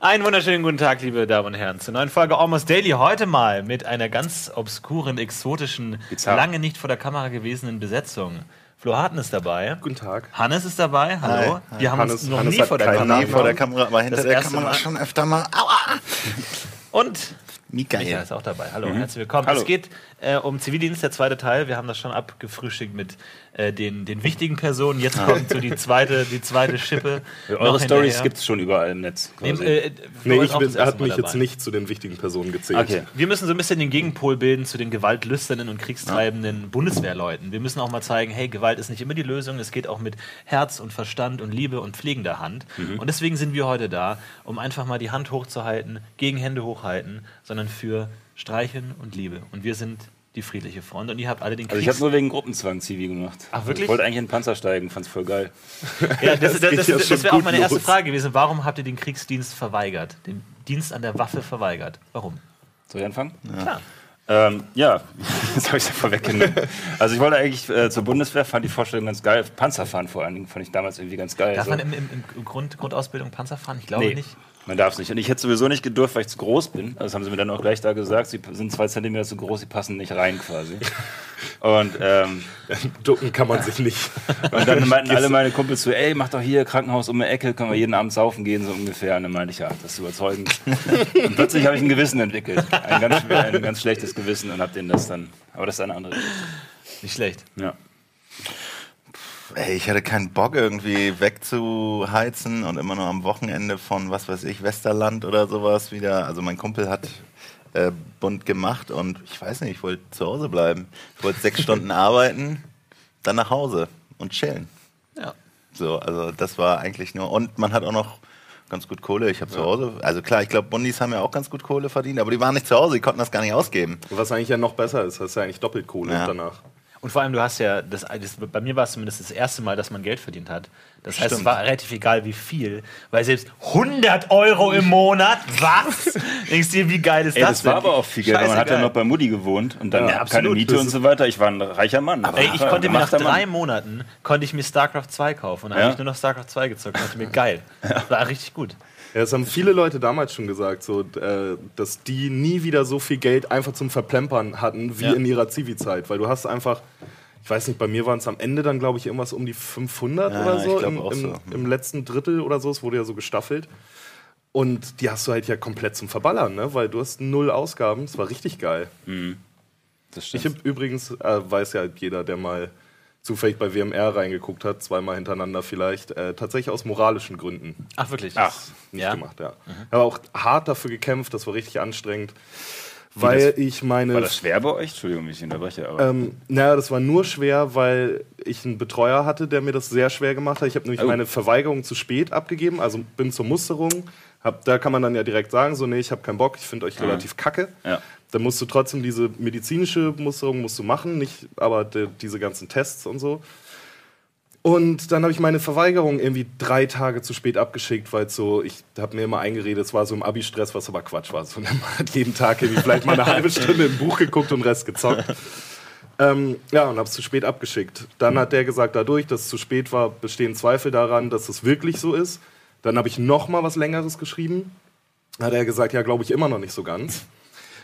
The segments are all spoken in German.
Einen wunderschönen guten Tag, liebe Damen und Herren, zur neuen Folge Almost Daily. Heute mal mit einer ganz obskuren, exotischen, Bizarr. lange nicht vor der Kamera gewesenen Besetzung. Flo Harten ist dabei. Guten Tag. Hannes ist dabei. Hallo. Hi. Wir haben uns Hannes- noch Hannes nie vor der Kamera Nee, vor der. Kamera, aber hinter Das der erste Kamera Mal. schon öfter mal. Aua! Und Michael Michael. ist auch dabei. Hallo, herzlich willkommen. Hallo. Es geht äh, um Zivildienst, der zweite Teil. Wir haben das schon abgefrühstückt mit äh, den, den wichtigen Personen. Jetzt kommt so die zweite, die zweite Schippe. noch Eure Stories gibt es schon überall im Netz. Nee, äh, Nee, ich er Mal mich jetzt nicht zu den wichtigen Personen gezählt. okay. Wir müssen so ein bisschen den Gegenpol bilden zu den gewaltlüsternen und kriegstreibenden Bundeswehrleuten. Wir müssen auch mal zeigen, hey, Gewalt ist nicht immer die Lösung. Es geht auch mit Herz und Verstand und Liebe und pflegender Hand. Mhm. Und deswegen sind wir heute da, um einfach mal die Hand hochzuhalten, gegen Hände hochhalten, sondern für Streicheln und Liebe. Und wir sind die friedliche Front. Und ihr habt alle den Also ich Kriegs... habe nur wegen Gruppenzwang Zivi gemacht. Ach, wirklich? Ich wollte eigentlich in den Panzer steigen, fand's voll geil. ja, das, das, das, das, ja das wäre auch meine erste los. Frage gewesen. Warum habt ihr den Kriegsdienst verweigert? Den Dienst an der Waffe verweigert? Warum? Soll ich anfangen? Klar. Ähm, ja, jetzt habe ich es ja vorweggenommen. Also ich wollte eigentlich äh, zur Bundeswehr, fand die Vorstellung ganz geil. Panzerfahren vor allen Dingen fand ich damals irgendwie ganz geil. Darf so. man im, im, im Grund, Grundausbildung Panzer fahren? Ich glaube Nee, nicht. Man darf es nicht. Und ich hätte sowieso nicht gedurft, weil ich zu groß bin. Das haben sie mir dann auch gleich da gesagt. Sie sind zwei Zentimeter zu groß, sie passen nicht rein quasi. Und, ähm, Ducken kann man sich nicht. und dann meinten alle meine Kumpels so, ey, mach doch hier Krankenhaus um die Ecke, können wir jeden Abend saufen gehen, so ungefähr. Und dann meinte ich, ja, das ist überzeugend. und plötzlich habe ich ein Gewissen entwickelt. Ein ganz, schwer- ein ganz schlechtes Gewissen und habe denen das dann, aber das ist eine andere Geschichte. Nicht schlecht. Ja. Ey, ich hatte keinen Bock, irgendwie wegzuheizen und immer nur am Wochenende von, was weiß ich, Westerland oder sowas wieder. Also mein Kumpel hat äh, bunt gemacht und ich weiß nicht, ich wollte zu Hause bleiben. Ich wollte sechs Stunden arbeiten, dann nach Hause und chillen. Ja. So, also das war eigentlich nur. Und man hat auch noch ganz gut Kohle. Ich habe zu Hause, also klar, ich glaube, Bundis haben ja auch ganz gut Kohle verdient, aber die waren nicht zu Hause, die konnten das gar nicht ausgeben. Was eigentlich ja noch besser ist, hast du ja eigentlich doppelt Kohle Ja. danach. Und vor allem, du hast ja, das, das, bei mir war es zumindest das erste Mal, dass man Geld verdient hat. Das heißt, es war relativ egal, wie viel. Weil selbst 100 Euro im Monat, was? Denkst du dir, wie geil ist Ey, das das war denn? aber auch viel Geld, man hat ja noch bei Mutti gewohnt und dann Ja, keine. Miete und so weiter. Ich war ein reicher Mann. Ey, ich konnte mir nach drei Mann. Monaten, konnte ich mir StarCraft 2 kaufen. Und dann Ja. habe ich nur noch StarCraft 2 gezockt. Und dachte mir, geil. War richtig gut. Ja, das haben viele Leute damals schon gesagt, so, äh, dass die nie wieder so viel Geld einfach zum Verplempern hatten wie Ja. in ihrer Zivi-Zeit. Weil du hast einfach, ich weiß nicht, bei mir waren es am Ende dann, glaube ich, irgendwas um die 500 Ja, oder so, im, im, so. im letzten Drittel oder so. Es wurde ja so gestaffelt. Und die hast du halt ja komplett zum Verballern, ne? weil du hast null Ausgaben. Es war richtig geil. Das Ich habe übrigens, äh, weiß ja jeder, der mal zufällig bei WMR reingeguckt hat, zweimal hintereinander vielleicht, äh, tatsächlich aus moralischen Gründen Ach, wirklich? Ach, nicht Ja? gemacht, ja. Aber auch hart dafür gekämpft, das war richtig anstrengend, weil ich meine. War das schwer bei euch? Entschuldigung, ich unterbreche, aber. Ähm, naja, das war nur schwer, weil ich einen Betreuer hatte, der mir das sehr schwer gemacht hat. Ich habe nämlich Oh. meine Verweigerung zu spät abgegeben, also bin zur Musterung. Hab, da kann man dann ja direkt sagen, so, nee, ich habe keinen Bock, ich finde euch relativ kacke. Ja. Dann musst du trotzdem diese medizinische Musterung musst du machen, nicht aber de, diese ganzen Tests und so. Und dann habe ich meine Verweigerung irgendwie drei Tage zu spät abgeschickt, weil so, ich habe mir immer eingeredet, es war so im Abi-Stress, was aber Quatsch war. So, man hat jeden Tag irgendwie vielleicht mal eine halbe Stunde im Buch geguckt und den Rest gezockt. Ähm, ja, und habe es zu spät abgeschickt. Dann hat der gesagt, dadurch, dass es zu spät war, bestehen Zweifel daran, dass es wirklich so ist. Dann habe ich noch mal was Längeres geschrieben. Hat er gesagt, ja, glaube ich immer noch nicht so ganz.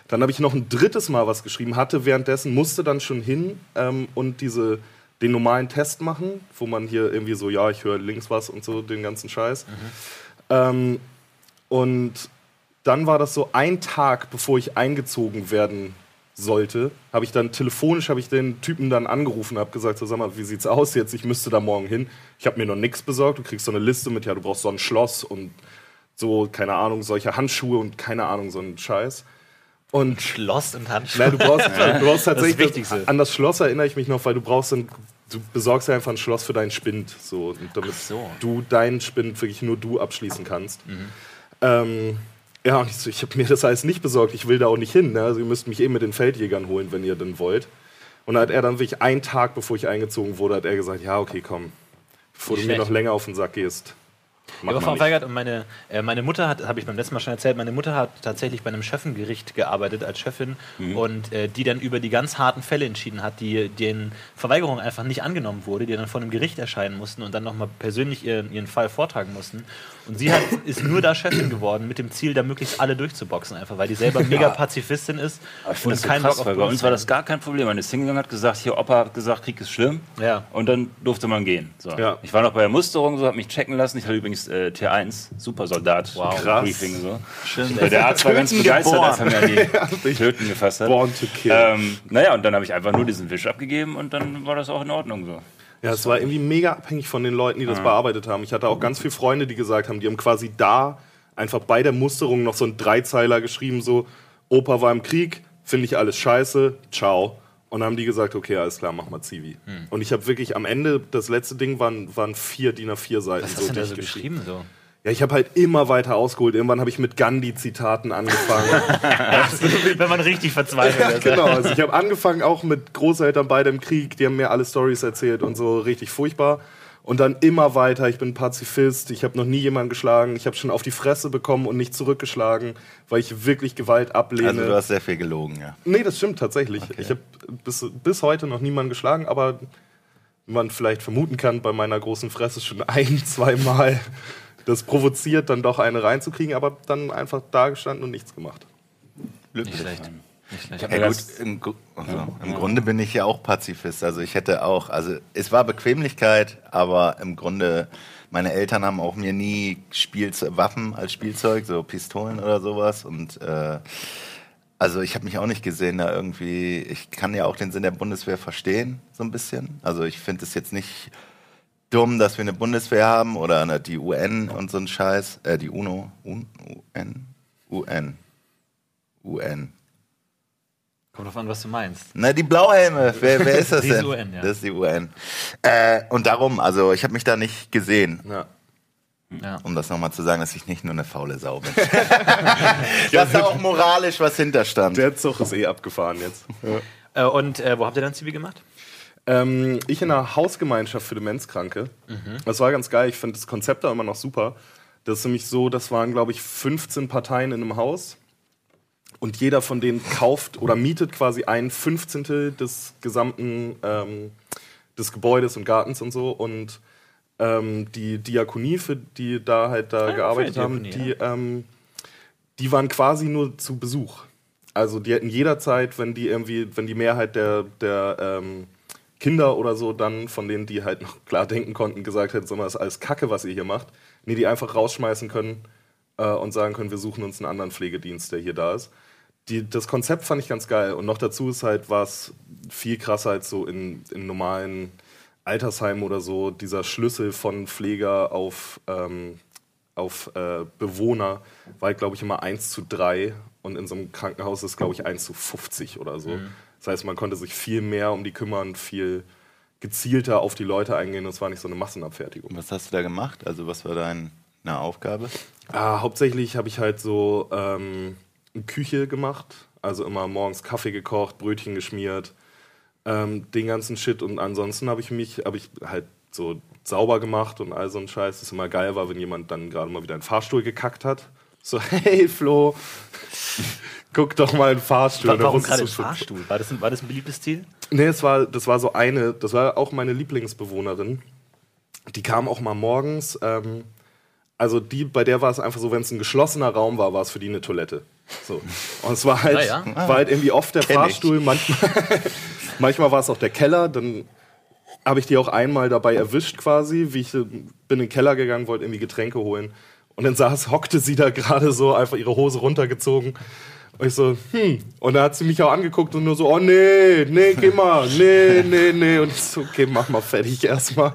Dann habe ich noch ein drittes Mal was geschrieben, hatte währenddessen, musste dann schon hin ähm, und diese, den normalen Test machen, wo man hier irgendwie so, ja, ich höre links was und so, den ganzen Scheiß. Ähm, und dann war das so ein Tag, bevor ich eingezogen werden sollte, habe ich dann telefonisch habe ich den Typen dann angerufen, habe gesagt, so, sag mal, wie sieht's aus jetzt? Ich müsste da morgen hin. Ich habe mir noch nichts besorgt. Du kriegst so eine Liste mit, ja, du brauchst so ein Schloss und so, keine Ahnung, solche Handschuhe und keine Ahnung, so ein Scheiß. Und Schloss und Handschuhe. na, du brauchst, du brauchst tatsächlich Das Wichtigste. an das Schloss erinnere ich mich noch, weil du brauchst ein, du besorgst dir einfach ein Schloss für deinen Spind, so, damit so. du deinen Spind wirklich nur du abschließen kannst. Mhm. Ähm, ja, und ich, so, ich habe mir das alles nicht besorgt. Ich will da auch nicht hin. Ne? Also ihr müsst mich eben mit den Feldjägern holen, wenn ihr denn wollt. Und da hat er dann wirklich einen Tag, bevor ich eingezogen wurde, hat er gesagt, ja, okay, komm, bevor du mir noch länger auf den Sack gehst, aber Frau Weigert und meine, äh, meine Mutter hat, habe ich beim letzten Mal schon erzählt, meine Mutter hat tatsächlich bei einem Schöffengericht gearbeitet als Chefin mhm. und äh, die dann über die ganz harten Fälle entschieden hat, die den Verweigerungen einfach nicht angenommen wurde, die dann vor einem Gericht erscheinen mussten und dann nochmal persönlich ihren, ihren Fall vortragen mussten. Und sie hat, ist nur da Chefin geworden mit dem Ziel, da möglichst alle durchzuboxen, einfach weil die selber mega Pazifistin ist ich und kein krass, Bock auf Bei uns war das gar kein Problem. Meine Single hat gesagt, hier Opa hat gesagt, Krieg ist schlimm. Ja. Und dann durfte man gehen. So. Ja. Ich war noch bei der Musterung, so habe mich checken lassen. Ich hatte übrigens äh, T1, Supersoldat, wow. Krass. Briefing so. Schön. Der Arzt war ganz begeistert, als er mir die Töten gefasst hat. Born to kill. Ähm, naja, und dann habe ich einfach nur diesen Wisch abgegeben und dann war das auch in Ordnung so. Ja, es war irgendwie mega abhängig von den Leuten, die das bearbeitet haben. Ich hatte auch ganz viele Freunde, die gesagt haben, die haben quasi da einfach bei der Musterung noch so einen Dreizeiler geschrieben, so, Opa war im Krieg, finde ich alles scheiße, ciao. Und dann haben die gesagt, okay, alles klar, mach mal Zivi. Hm. Und ich habe wirklich am Ende, das letzte Ding waren, waren vier DIN A4 Seiten. Was hast so, du da so geschrieben? So? Ja, ich habe halt immer weiter ausgeholt. Irgendwann habe ich mit Gandhi-Zitaten angefangen. Wenn man richtig verzweifelt ja, Genau, also ich habe angefangen auch mit Großeltern beide im Krieg, die haben mir alle Stories erzählt und so richtig furchtbar. Und dann immer weiter, ich bin Pazifist, ich habe noch nie jemanden geschlagen, ich habe schon auf die Fresse bekommen und nicht zurückgeschlagen, weil ich wirklich Gewalt ablehne. Also du hast sehr viel gelogen, ja. Nee, das stimmt tatsächlich. Okay. Ich habe bis, bis heute noch niemanden geschlagen, aber man vielleicht vermuten kann, bei meiner großen Fresse schon ein, zweimal das provoziert, dann doch eine reinzukriegen, aber dann einfach da gestanden und nichts gemacht. Nicht schlecht. Ja, gut, im, also, im Grunde bin ich ja auch Pazifist. Also ich hätte auch, also es war Bequemlichkeit, aber im Grunde, meine Eltern haben auch mir nie Spielze Waffen als Spielzeug, so Pistolen oder sowas. Und äh, also ich habe mich auch nicht gesehen da irgendwie, ich kann ja auch den Sinn der Bundeswehr verstehen, so ein bisschen. Also ich finde es jetzt nicht dumm, dass wir eine Bundeswehr haben oder eine, die UN und so ein Scheiß. Äh, die UNO. UN? UN. UN. Kommt drauf an, was du meinst. Na, die Blauhelme. Wer, wer ist das denn? Die UN, ja. Das ist die UN. Äh, und darum, also ich habe mich da nicht gesehen. Ja. Ja. Um das nochmal zu sagen, dass ich nicht nur eine faule Sau bin. dass da auch moralisch was hinterstand. Der Zug ist eh abgefahren jetzt. Ja. Äh, und äh, wo habt ihr dann Zivi gemacht? Ähm, ich in einer Hausgemeinschaft für Demenzkranke. Mhm. Das war ganz geil. Ich finde das Konzept da immer noch super. Das ist nämlich so, das waren, glaube ich, 15 Parteien in einem Haus. Und jeder von denen kauft oder mietet quasi ein Fünfzehntel des gesamten ähm, des Gebäudes und Gartens und so. Und ähm, die Diakonie, für die da halt da ah, gearbeitet haben, die, ähm, die waren quasi nur zu Besuch. Also die hätten jederzeit, wenn die irgendwie, wenn die Mehrheit der, der ähm, Kinder oder so dann, von denen die halt noch klar denken konnten, gesagt hätten, das ist alles Kacke, was ihr hier macht, nee, die einfach rausschmeißen können äh, und sagen können, wir suchen uns einen anderen Pflegedienst, der hier da ist. Die, das Konzept fand ich ganz geil und noch dazu ist halt was viel krasser als so in, in normalen Altersheimen oder so, dieser Schlüssel von Pfleger auf, ähm, auf äh, Bewohner war, halt, glaube ich, immer 1 zu 3 und in so einem Krankenhaus ist, glaube ich, 1 zu 50 oder so. Mhm. Das heißt, man konnte sich viel mehr um die kümmern, viel gezielter auf die Leute eingehen. Das war nicht so eine Massenabfertigung. Was hast du da gemacht? Also was war deine Aufgabe? Ah, hauptsächlich habe ich halt so ähm, eine Küche gemacht. Also immer morgens Kaffee gekocht, Brötchen geschmiert, ähm, den ganzen Shit. Und ansonsten habe ich mich, habe ich halt so sauber gemacht und all so ein Scheiß. Das immer geil war, wenn jemand dann gerade mal wieder einen Fahrstuhl gekackt hat. So, hey Flo, guck doch mal einen Fahrstuhl. Warum gerade ein Fahrstuhl? War das ein, war das ein beliebtes Ziel? Nee, es war, das war so eine, das war auch meine Lieblingsbewohnerin. Die kam auch mal morgens. Ähm, also die, bei der war es einfach so, wenn es ein geschlossener Raum war, war es für die eine Toilette. So. Und es war halt, ja, ja. war halt irgendwie oft der Kenn Fahrstuhl, ich. manchmal, manchmal war es auch der Keller, dann habe ich die auch einmal dabei erwischt quasi, wie ich bin in den Keller gegangen, wollte irgendwie Getränke holen. Und dann saß, hockte sie da gerade so, einfach ihre Hose runtergezogen und ich so, hm. Und dann hat sie mich auch angeguckt und nur so, oh nee, nee, geh mal, nee, nee, nee. Und ich so, okay, mach mal fertig erstmal.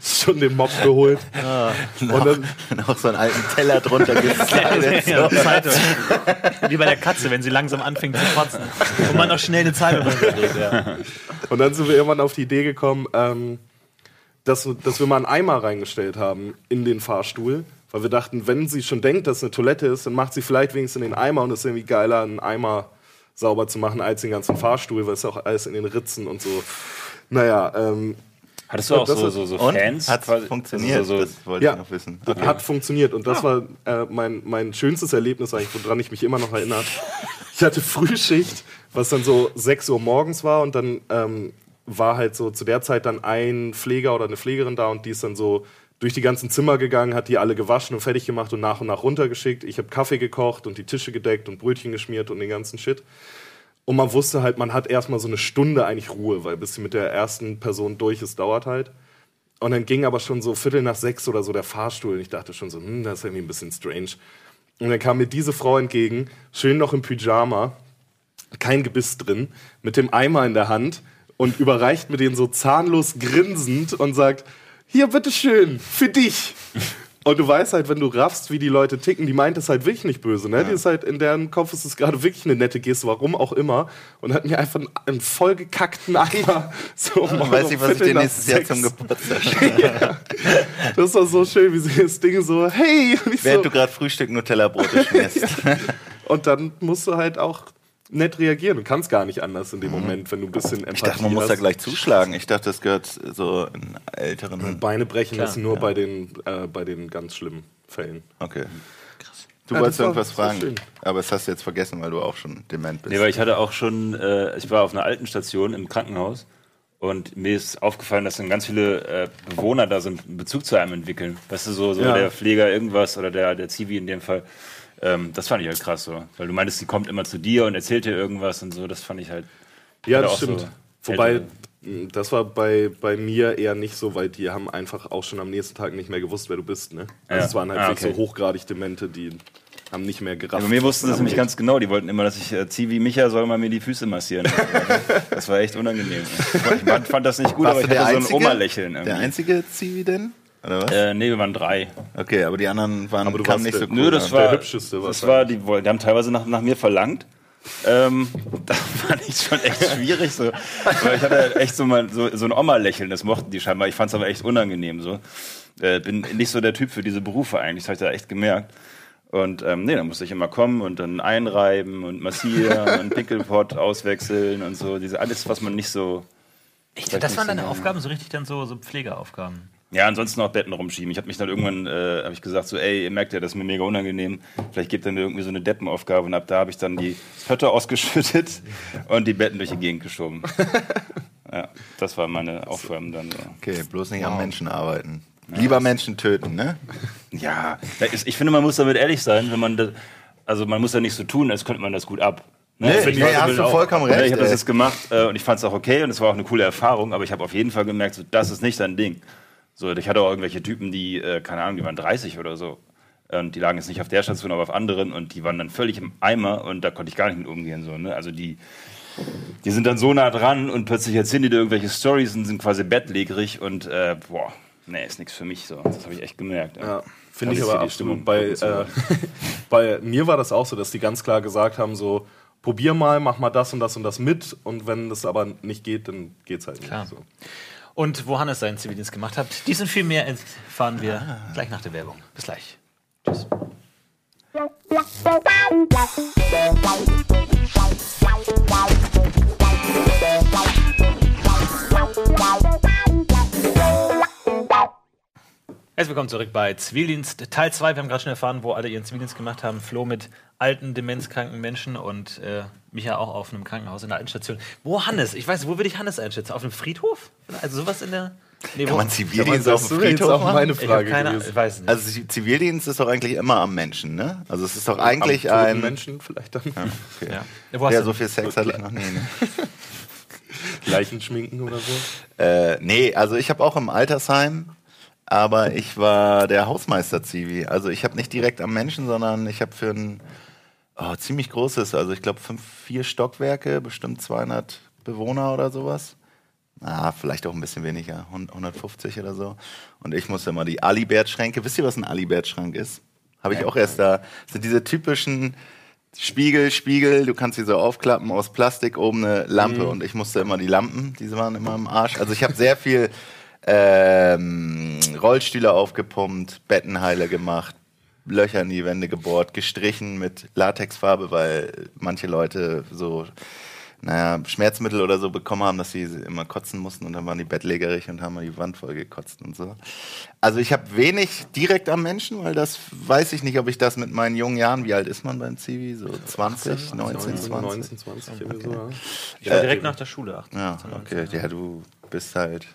Schon den Mob geholt. Ah, und noch, dann noch so einen alten Teller drunter geslidet. ja, Wie bei der Katze, wenn sie langsam anfängt zu kotzen. Und man noch schnell eine Zeitung runterlegt. Ja. Und dann sind wir irgendwann auf die Idee gekommen, ähm, dass, dass wir mal einen Eimer reingestellt haben in den Fahrstuhl weil wir dachten, wenn sie schon denkt, dass es eine Toilette ist, dann macht sie vielleicht wenigstens in den Eimer und es ist irgendwie geiler, einen Eimer sauber zu machen als den ganzen Fahrstuhl, weil es auch alles in den Ritzen und so. Naja, ähm, Hattest du auch so, so, so? Fans? Hat funktioniert? So, das wollte Ja. ich noch wissen. Das hat funktioniert und das war äh, mein, mein schönstes Erlebnis eigentlich, woran ich mich immer noch erinnere. Ich hatte Frühschicht, was dann so 6 Uhr morgens war und dann ähm, war halt so zu der Zeit dann ein Pfleger oder eine Pflegerin da und die ist dann so durch die ganzen Zimmer gegangen, hat die alle gewaschen und fertig gemacht und nach und nach runtergeschickt. Ich habe Kaffee gekocht und die Tische gedeckt und Brötchen geschmiert und den ganzen Shit. Und man wusste halt, man hat erstmal so eine Stunde eigentlich Ruhe, weil bis sie mit der ersten Person durch ist, dauert halt. Und dann ging aber schon so Viertel nach sechs oder so der Fahrstuhl. Und ich dachte schon so, hm, das ist irgendwie ein bisschen strange. Und dann kam mir diese Frau entgegen, schön noch im Pyjama, kein Gebiss drin, mit dem Eimer in der Hand und überreicht mir den so zahnlos grinsend und sagt, hier, bitteschön, für dich. Und du weißt halt, wenn du raffst, wie die Leute ticken, die meint es halt wirklich nicht böse. Ne? Die ist halt, in deren Kopf ist es gerade wirklich eine nette Geste, warum auch immer. Und hat mir einfach einen, einen vollgekackten Eimer so um Weiß ich, was ich dir nächstes Jahr zum Geburtstag schenke. Das war so schön, wie sie das Ding so, hey! Während so, du gerade Frühstück Nutella-Brote schmierst. und dann musst du halt auch nett reagieren. Du kannst gar nicht anders in dem Moment, wenn du ein bisschen Empathie Ich dachte, man muss da hast. gleich zuschlagen. Ich dachte, das gehört so in älteren. Beine brechen Klar, ist nur ja. bei, den, äh, bei den ganz schlimmen Fällen. Okay. Du Ja, wolltest irgendwas fragen, schön. aber das hast du jetzt vergessen, weil du auch schon dement bist. Nee, weil ich hatte auch schon, äh, ich war auf einer alten Station im Krankenhaus und mir ist aufgefallen, dass dann ganz viele äh, Bewohner da so einen Bezug zu einem entwickeln. Weißt du, so, so Ja. der Pfleger irgendwas oder der, der Zivi in dem Fall. Ähm, das fand ich halt krass so. Weil du meintest, die kommt immer zu dir und erzählt dir irgendwas und so. Das fand ich halt. Ja, das stimmt. so Wobei, das war bei, bei mir eher nicht so, weil die haben einfach auch schon am nächsten Tag nicht mehr gewusst, wer du bist. Ne? Also Ja. es waren halt Ah, wirklich okay. so hochgradig Demente, die haben nicht mehr gerafft. Ja, bei mir wussten sie das nämlich ganz genau. Die wollten immer, dass ich äh, Zivi Micha soll mal mir die Füße massieren. das war echt unangenehm. Ich fand, fand das nicht gut, Warst aber ich hatte so ein Oma-Lächeln. Der einzige Zivi denn? Oder was? Äh, nee, wir waren drei. Okay, aber die anderen waren Aber du warst nicht so der- cool. Nö, das war, hübscheste das war die, die haben teilweise nach, nach mir verlangt. Ähm, da fand ich schon echt schwierig. So. Weil ich hatte echt so, mal, so, so ein Oma-Lächeln, das mochten die scheinbar. Ich fand es aber echt unangenehm. So. Äh, bin nicht so der Typ für diese Berufe eigentlich, das habe ich da echt gemerkt. Und ähm, nee, dann musste ich immer kommen und dann einreiben und massieren und Pickelpot auswechseln und so. Diese, alles, was man nicht so. Echt, das waren so deine. Aufgaben, so richtig dann so, so Pflegeaufgaben. Ja, ansonsten auch Betten rumschieben. Ich habe mich dann irgendwann äh, hab ich gesagt, so, ey, ihr merkt ja, das ist mir mega unangenehm. Vielleicht gebt ihr mir irgendwie so eine Deppenaufgabe. Und ab da habe ich dann die Pötte ausgeschüttet und die Betten durch die Gegend geschoben. ja, das waren meine Aufgaben dann so. Okay, bloß nicht am Menschen arbeiten. Lieber Menschen töten, ne? Ja, ich finde, man muss damit ehrlich sein, wenn man das, also man muss ja nicht so tun, als könnte man das gut ab. Ne? Nee, nee, Leute hast du vollkommen Ja, recht, Ich habe das jetzt gemacht äh, und ich fand es auch okay und es war auch eine coole Erfahrung, aber ich habe auf jeden Fall gemerkt, so, das ist nicht dein Ding. So, ich hatte auch irgendwelche Typen, die, äh, keine Ahnung, die waren 30 oder so. Und die lagen jetzt nicht auf der Station, aber auf anderen und die waren dann völlig im Eimer und da konnte ich gar nicht mit umgehen. So, ne? Also die, die sind dann so nah dran und plötzlich erzählen die dir irgendwelche Stories und sind quasi bettlägerig und äh, boah, nee, ist nichts für mich so. Das habe ich echt gemerkt. Ja, finde ich aber für die Stimmung absolut. Bei, äh, bei mir war das auch so, dass die ganz klar gesagt haben, so, probier mal, mach mal das und das und das mit und wenn das aber nicht geht, dann geht's halt nicht. Klar. So. Und wo Hannes seinen Zivildienst gemacht hat, dies und viel mehr erfahren wir gleich nach der Werbung. Bis gleich. Tschüss. Herzlich willkommen zurück bei Zivildienst Teil 2. Wir haben gerade schon erfahren, wo alle ihren Zivildienst gemacht haben. Flo mit alten, demenzkranken Menschen und äh, Micha auch auf einem Krankenhaus in der alten Station. Wo Hannes? Ich weiß, wo würde ich Hannes einschätzen? Auf einem Friedhof? Also sowas in der. Nee, Kann wo- man Zivildienst auf Das dem wäre jetzt Friedhof auch machen? meine ich Frage keine gewesen. ich weiß nicht. Also Zivildienst ist doch eigentlich immer am Menschen, ne? Also es ist doch Am eigentlich toten ein... Menschen vielleicht dann ja. Wo hast Ja, du- so viel Sex hatte ich noch nie. Ne? Leichen schminken oder so. Äh, nee, also ich habe auch im Altersheim, aber ich war der Hausmeister-Zivi. Also ich habe nicht direkt am Menschen, sondern ich habe für ein oh, ziemlich großes, also ich glaube fünf, vier Stockwerke, bestimmt 200 Bewohner oder sowas. Ah, vielleicht auch ein bisschen weniger, 150 oder so. Und ich musste immer die Alibert-Schränke. Wisst ihr, was ein Alibert-Schrank ist? Habe ich auch erst da. Das sind diese typischen Spiegel, Spiegel, du kannst sie so aufklappen aus Plastik, oben eine Lampe. Und ich musste immer die Lampen, diese waren immer im Arsch. Also ich habe sehr viel ähm, Rollstühle aufgepumpt, Bettenheile gemacht, Löcher in die Wände gebohrt, gestrichen mit Latexfarbe, weil manche Leute so naja, Schmerzmittel oder so bekommen haben, dass sie immer kotzen mussten und dann waren die bettlägerig und haben mal die Wand voll gekotzt und so. Also ich habe wenig direkt am Menschen, weil das weiß ich nicht, ob ich das mit meinen jungen Jahren, wie alt ist man beim Zivi? So 20, 19, 20? 19, 20, irgendwie so, ja. Ich war direkt nach der Schule, 18, Ja, 19, okay. 19, Ja, du bist halt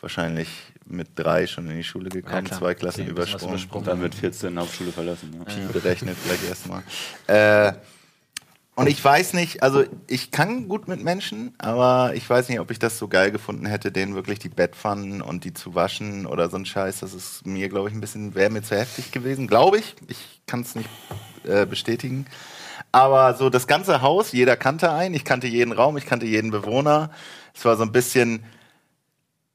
wahrscheinlich mit drei schon in die Schule gekommen, klar. zwei Klassen Okay, übersprungen. übersprungen. Dann wird 14 Hauptschule verlassen. Ja. Pi berechnet vielleicht erstmal. Äh, und ich weiß nicht, also ich kann gut mit Menschen, aber ich weiß nicht, ob ich das so geil gefunden hätte, denen wirklich die Bettpfannen und die zu waschen oder so ein Scheiß. Das ist mir, glaube ich, ein bisschen, wäre mir zu heftig gewesen, glaube ich. Ich kann es nicht äh, bestätigen. Aber so das ganze Haus, jeder kannte einen, ich kannte jeden Raum, ich kannte jeden Bewohner. Es war so ein bisschen,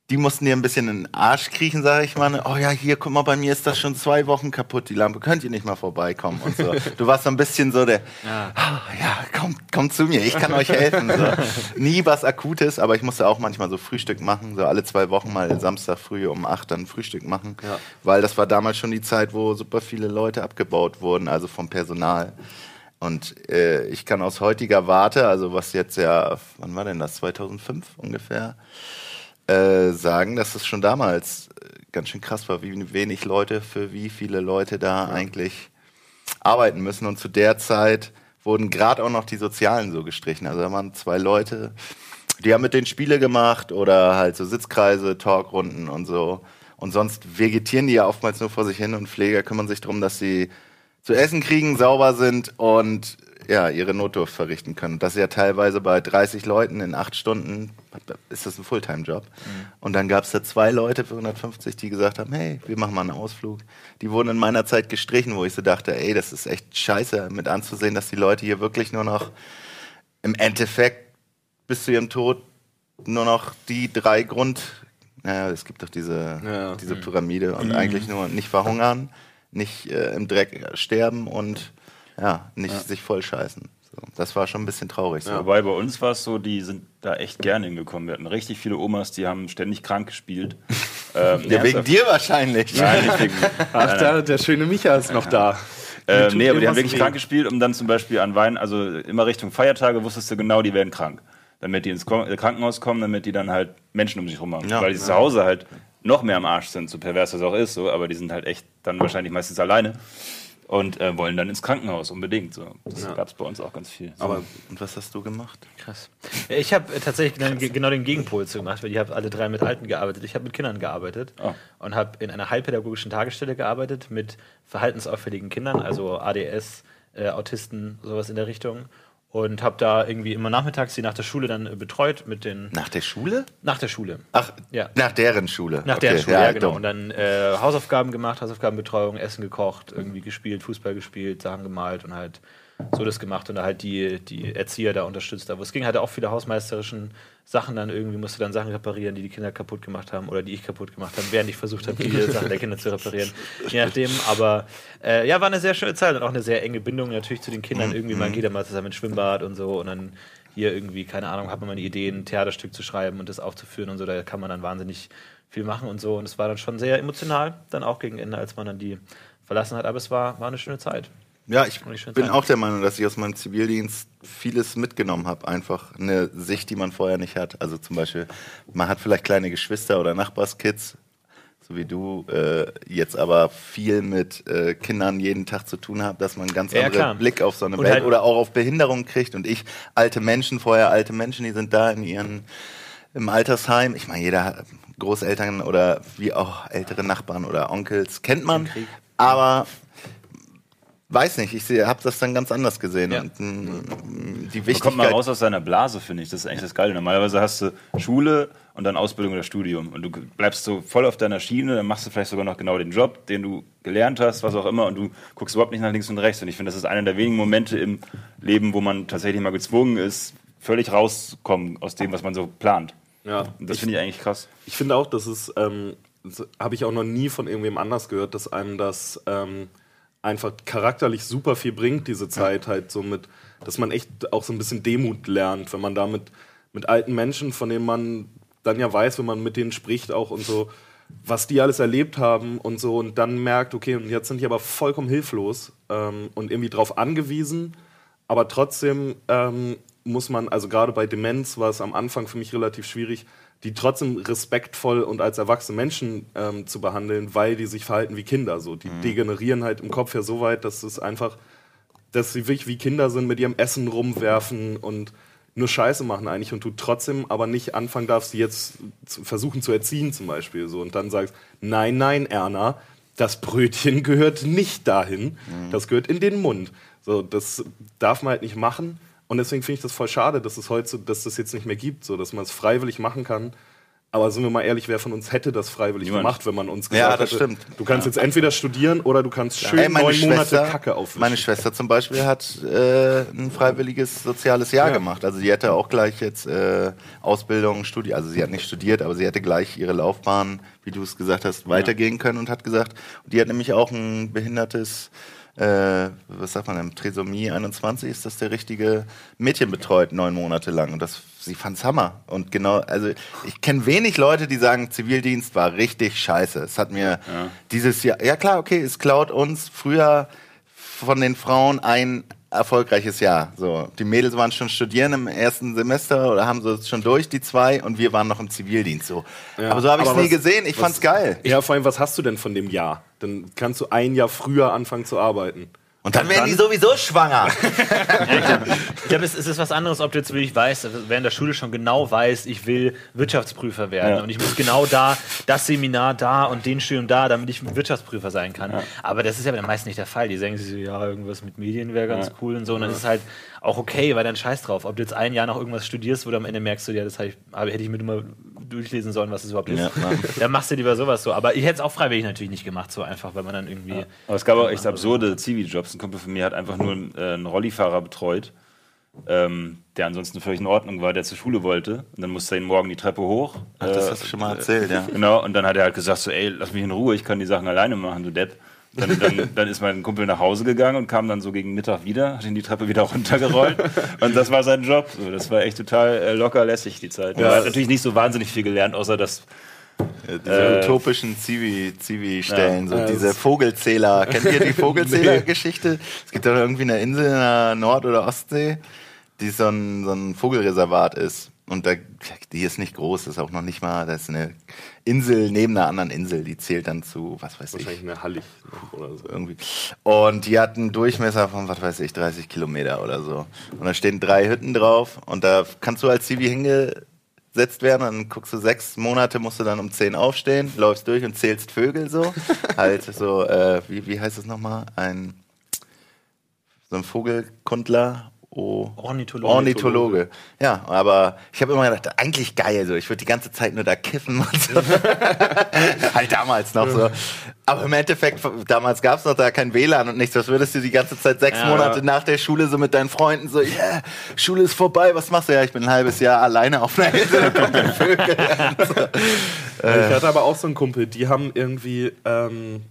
die mussten dir ein bisschen in den Arsch kriechen, sage ich mal. Oh ja, hier, guck mal, bei mir ist das schon zwei Wochen kaputt, die Lampe. Könnt ihr nicht mal vorbeikommen und so. Du warst so ein bisschen so der, Ja. ah, ja, kommt, kommt zu mir, ich kann euch helfen. So. Nie was Akutes, aber ich musste auch manchmal so Frühstück machen, so alle zwei Wochen mal Samstag früh um acht dann Frühstück machen. Ja. Weil das war damals schon die Zeit, wo super viele Leute abgebaut wurden, also vom Personal. Und äh, ich kann aus heutiger Warte, also was jetzt ja, wann war denn das, 2005 ungefähr, äh, sagen, dass es schon damals äh, ganz schön krass war, wie wenig Leute für wie viele Leute da eigentlich arbeiten müssen. Und zu der Zeit wurden gerade auch noch die Sozialen so gestrichen. Also da waren zwei Leute, die haben mit den Spiele gemacht oder halt so Sitzkreise, Talkrunden und so. Und sonst vegetieren die ja oftmals nur vor sich hin und Pfleger kümmern sich darum, dass sie zu essen kriegen, sauber sind und ja, ihre Notdurft verrichten können. Das ist ja teilweise bei 30 Leuten in acht Stunden ist das ein Fulltime-Job. Und dann gab es da zwei Leute für 150, die gesagt haben, hey, wir machen mal einen Ausflug. Die wurden in meiner Zeit gestrichen, wo ich so dachte, ey, das ist echt scheiße mit anzusehen, dass die Leute hier wirklich nur noch im Endeffekt bis zu ihrem Tod nur noch die drei Grund, naja, es gibt doch diese, Ja. diese Pyramide und eigentlich nur nicht verhungern, nicht äh, im Dreck sterben und ja, nicht sich voll scheißen. So, das war schon ein bisschen traurig. So. Wobei bei uns war es so, die sind da echt gerne hingekommen. Wir hatten richtig viele Omas, die haben ständig krank gespielt. Ähm, Ja, wegen dir wahrscheinlich. Nein, nicht wegen. Ach, nein, da, der schöne Micha ist noch da. Äh, nee, aber die haben wirklich weh. krank gespielt, um dann zum Beispiel an Weihnachten, also immer Richtung Feiertage wusstest du genau, die werden krank. Damit die ins äh, Krankenhaus kommen, damit die dann halt Menschen um sich rum haben. Ja. Weil die zu Hause halt noch mehr am Arsch sind, so pervers das auch ist, so, aber die sind halt echt dann wahrscheinlich meistens alleine und äh, wollen dann ins Krankenhaus unbedingt. So. Das Ja. gab es bei uns auch ganz viel. Aber Und was hast du gemacht? Krass. Ich habe äh, tatsächlich ge- genau den Gegenpol zu gemacht, weil ich habe alle drei mit Alten gearbeitet. Ich habe mit Kindern gearbeitet Oh. und habe in einer heilpädagogischen Tagesstelle gearbeitet mit verhaltensauffälligen Kindern, also ADS, äh, Autisten, sowas in der Richtung. Und habe da irgendwie immer nachmittags die nach der Schule dann äh, betreut mit den Nach der Schule? nach der Schule. Ach, Ja. nach deren Schule. Nach Okay, der Schule, ja, genau. dumm. Und dann äh, Hausaufgaben gemacht, Hausaufgabenbetreuung, Essen gekocht, irgendwie gespielt, Fußball gespielt, Sachen gemalt und halt so das gemacht und da halt die, die Erzieher da unterstützt. Aber es ging halt auch viele hausmeisterischen Sachen dann irgendwie, musste dann Sachen reparieren, die die Kinder kaputt gemacht haben oder die ich kaputt gemacht habe, während ich versucht habe, die Sachen der Kinder zu reparieren. Je nachdem, aber äh, ja, war eine sehr schöne Zeit und auch eine sehr enge Bindung natürlich zu den Kindern. Irgendwie, man geht da mal zusammen ins Schwimmbad und so und dann hier irgendwie, keine Ahnung, hat man mal eine Idee, ein Theaterstück zu schreiben und das aufzuführen und so, da kann man dann wahnsinnig viel machen und so. Und es war dann schon sehr emotional, dann auch gegen Ende, als man dann die verlassen hat. Aber es war, war eine schöne Zeit. Ja, ich bin sagen. auch der Meinung, dass ich aus meinem Zivildienst vieles mitgenommen habe. Einfach eine Sicht, die man vorher nicht hat. Also zum Beispiel, man hat vielleicht kleine Geschwister oder Nachbarskids, so wie du, äh, jetzt aber viel mit äh, Kindern jeden Tag zu tun habe, dass man einen ganz Ja, anderen klar. Blick auf so eine Und Welt halt- oder auch auf Behinderung kriegt. Und ich, alte Menschen, vorher alte Menschen, die sind da in ihren im Altersheim. Ich meine, jeder hat Großeltern oder wie auch ältere Nachbarn oder Onkels kennt man. Aber weiß nicht, ich habe das dann ganz anders gesehen. Ja. Und, mh, die Man kommt mal Wichtigkeit. raus aus seiner Blase, finde ich. Das ist eigentlich das Geile. Normalerweise hast du Schule und dann Ausbildung oder Studium. Und du bleibst so voll auf deiner Schiene, dann machst du vielleicht sogar noch genau den Job, den du gelernt hast, was auch immer, und du guckst überhaupt nicht nach links und rechts. Und ich finde, das ist einer der wenigen Momente im Leben, wo man tatsächlich mal gezwungen ist, völlig rauszukommen aus dem, was man so plant. ja, Und das finde ich eigentlich krass. Ich finde auch, dass es, ähm, das habe ich auch noch nie von irgendwem anders gehört, dass einem das ähm, einfach charakterlich super viel bringt, diese Zeit halt so mit, dass man echt auch so ein bisschen Demut lernt, wenn man da mit, mit alten Menschen, von denen man dann ja weiß, wenn man mit denen spricht auch und so, was die alles erlebt haben und so und dann merkt, okay, und jetzt sind die aber vollkommen hilflos ähm, und irgendwie drauf angewiesen, aber trotzdem ähm, muss man, also gerade bei Demenz war es am Anfang für mich relativ schwierig, die trotzdem respektvoll und als erwachsene Menschen ähm, zu behandeln, weil die sich verhalten wie Kinder. So, die Mhm. degenerieren halt im Kopf ja so weit, dass es einfach, dass sie wirklich wie Kinder sind, mit ihrem Essen rumwerfen und nur Scheiße machen eigentlich und du trotzdem aber nicht anfangen darfst, die jetzt zu versuchen zu erziehen zum Beispiel. So, und dann sagst, nein, nein, Erna, das Brötchen gehört nicht dahin, das gehört in den Mund. So, das darf man halt nicht machen. Und deswegen finde ich das voll schade, dass es heute, so- dass das jetzt nicht mehr gibt, so dass man es freiwillig machen kann. Aber sind wir mal ehrlich, wer von uns hätte das freiwillig Niemand. gemacht, wenn man uns Ja, gesagt das hätte, stimmt. du kannst jetzt entweder studieren oder du kannst schön Ey, meine neun Monate Kacke aufwischen. meine Schwester zum Beispiel hat äh, ein freiwilliges soziales Jahr Ja. gemacht. Also sie hätte auch gleich jetzt äh, Ausbildung, Studie, also sie hat nicht studiert, aber sie hätte gleich ihre Laufbahn, wie du es gesagt hast, weitergehen können und hat gesagt, und die hat nämlich auch ein behindertes äh, was sagt man denn, Trisomie 21 ist das der richtige Mädchen betreut, neun Monate lang. Und das, sie fand's Hammer. Und genau, also ich kenne wenig Leute, die sagen, Zivildienst war richtig scheiße. Es hat mir dieses Jahr, ja klar, okay, es klaut uns früher von den Frauen ein erfolgreiches Jahr. So, die Mädels waren schon studieren im ersten Semester oder haben so schon durch die zwei und wir waren noch im Zivildienst. So, Ja, aber so habe ich es nie gesehen. Ich was- fand's geil. Ja, vor allem, was hast du denn von dem Jahr? Dann kannst du ein Jahr früher anfangen zu arbeiten. Und dann werden die sowieso schwanger. Ich glaube, es, es ist was anderes, ob du jetzt wirklich weißt, also während der Schule schon genau weißt, ich will Wirtschaftsprüfer werden Ja. und ich muss genau da, das Seminar da und den Studium da, damit ich Wirtschaftsprüfer sein kann. Aber das ist ja bei den meisten nicht der Fall. Die sagen sich so, ja, irgendwas mit Medien wäre ganz Ja. cool und so. Und dann ist es halt auch okay, weil dann scheiß drauf. Ob du jetzt ein Jahr noch irgendwas studierst, wo du am Ende merkst, du, ja, das hab ich, aber hätte ich mir mal durchlesen sollen, was das überhaupt ist. Ja, ja. Dann machst du lieber sowas so. Aber ich hätte es auch freiwillig natürlich nicht gemacht, so einfach, weil man dann irgendwie. Aber es gab auch echt absurde Zivi-Jobs. Ein Kumpel von mir hat einfach nur einen, äh, einen Rollifahrer betreut, ähm, der ansonsten völlig in Ordnung war, der zur Schule wollte. Und dann musste er ihn morgen die Treppe hoch. Ach, das Äh, hast du schon mal erzählt, ja. Genau, und dann hat er halt gesagt so, ey, lass mich in Ruhe, ich kann die Sachen alleine machen, du Depp. Dann, dann, dann ist mein Kumpel nach Hause gegangen und kam dann so gegen Mittag wieder, hat ihn die Treppe wieder runtergerollt und das war sein Job. So, das war echt total äh, locker lässig, die Zeit. Er hat natürlich nicht so wahnsinnig viel gelernt, außer dass Diese Äh, utopischen Zivi- Zivi-Stellen, so Ja, diese Vogelzähler. Kennt ihr die Vogelzähler-Geschichte? Es gibt doch irgendwie eine Insel in der Nord- oder Ostsee, die so ein, so ein Vogelreservat ist. Und da, die ist nicht groß, das ist auch noch nicht mal, das ist eine Insel neben einer anderen Insel, die zählt dann zu, was weiß ich, Wahrscheinlich eine Hallig oder so. irgendwie. Und die hat einen Durchmesser von, was weiß ich, 30 Kilometer oder so. Und da stehen drei Hütten drauf und da kannst du als Zivi hingesetzt werden. Dann guckst du sechs Monate, musst du dann um zehn aufstehen, läufst durch und zählst Vögel so. halt so, äh, wie, wie heißt es nochmal? Ein, so ein Vogelkundler. Oh. Ornithologe. Ornithologe. Ja, aber ich habe immer gedacht, eigentlich geil so. Ich würde die ganze Zeit nur da kiffen und so. halt damals noch so. Aber im Endeffekt, damals gab es noch da kein WLAN und nichts. Was würdest du die ganze Zeit sechs Ja. Monate nach der Schule so mit deinen Freunden so, yeah, Schule ist vorbei, was machst du? Ja, ich bin ein halbes Jahr alleine auf einer Insel und Vögel. So. Ich hatte aber auch so einen Kumpel, die haben irgendwie, ähm,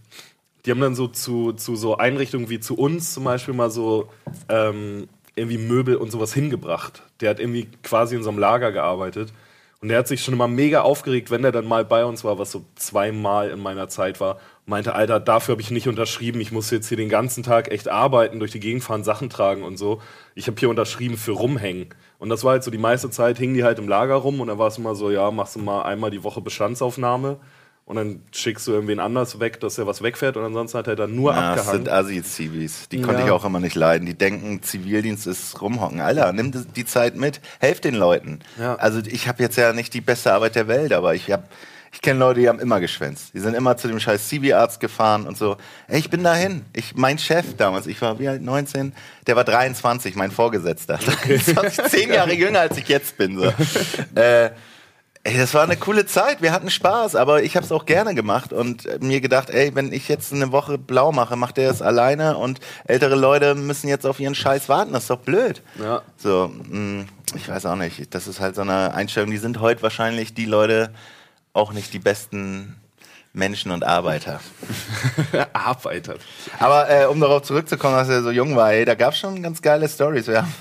die haben dann so zu, zu so Einrichtungen wie zu uns zum Beispiel mal so ähm, irgendwie Möbel und sowas hingebracht. Der hat irgendwie quasi in so einem Lager gearbeitet. Und der hat sich schon immer mega aufgeregt, wenn der dann mal bei uns war, was so zweimal in meiner Zeit war. Meinte, Alter, dafür habe ich nicht unterschrieben. Ich muss jetzt hier den ganzen Tag echt arbeiten, durch die Gegend fahren, Sachen tragen und so. Ich habe hier unterschrieben für rumhängen. Und das war halt so, die meiste Zeit hingen die halt im Lager rum und dann war es immer so, ja, machst du mal einmal die Woche Bestandsaufnahme und dann schickst du irgendwen anders weg, dass er was wegfährt und ansonsten hat er dann nur Ja, das sind abgehangen. Assi-Zivis. Die konnte Ja. ich auch immer nicht leiden. Die denken, Zivildienst ist rumhocken. Alter, nimm die Zeit mit, helft den Leuten. Ja. Also ich habe jetzt ja nicht die beste Arbeit der Welt, aber ich habe ich kenne Leute, die haben immer geschwänzt. Die sind immer zu dem scheiß Zivi-Arzt gefahren und so. Ey, ich bin dahin. Ich, mein Chef damals, ich war wie alt, 19, der war 23, mein Vorgesetzter. 23, zehn Jahre jünger als ich jetzt bin. So. äh, Ey, das war eine coole Zeit. Wir hatten Spaß, aber ich habe es auch gerne gemacht und äh, mir gedacht, ey, wenn ich jetzt eine Woche blau mache, macht er es alleine und ältere Leute müssen jetzt auf ihren Scheiß warten. Das ist doch blöd. Ja. So, mh, ich weiß auch nicht. Das ist halt so eine Einstellung. Die sind heute wahrscheinlich die Leute auch nicht die besten Menschen und Arbeiter. Arbeiter. Aber äh, um darauf zurückzukommen, dass er so jung war, ey, da gab es schon ganz geile Stories. Wir haben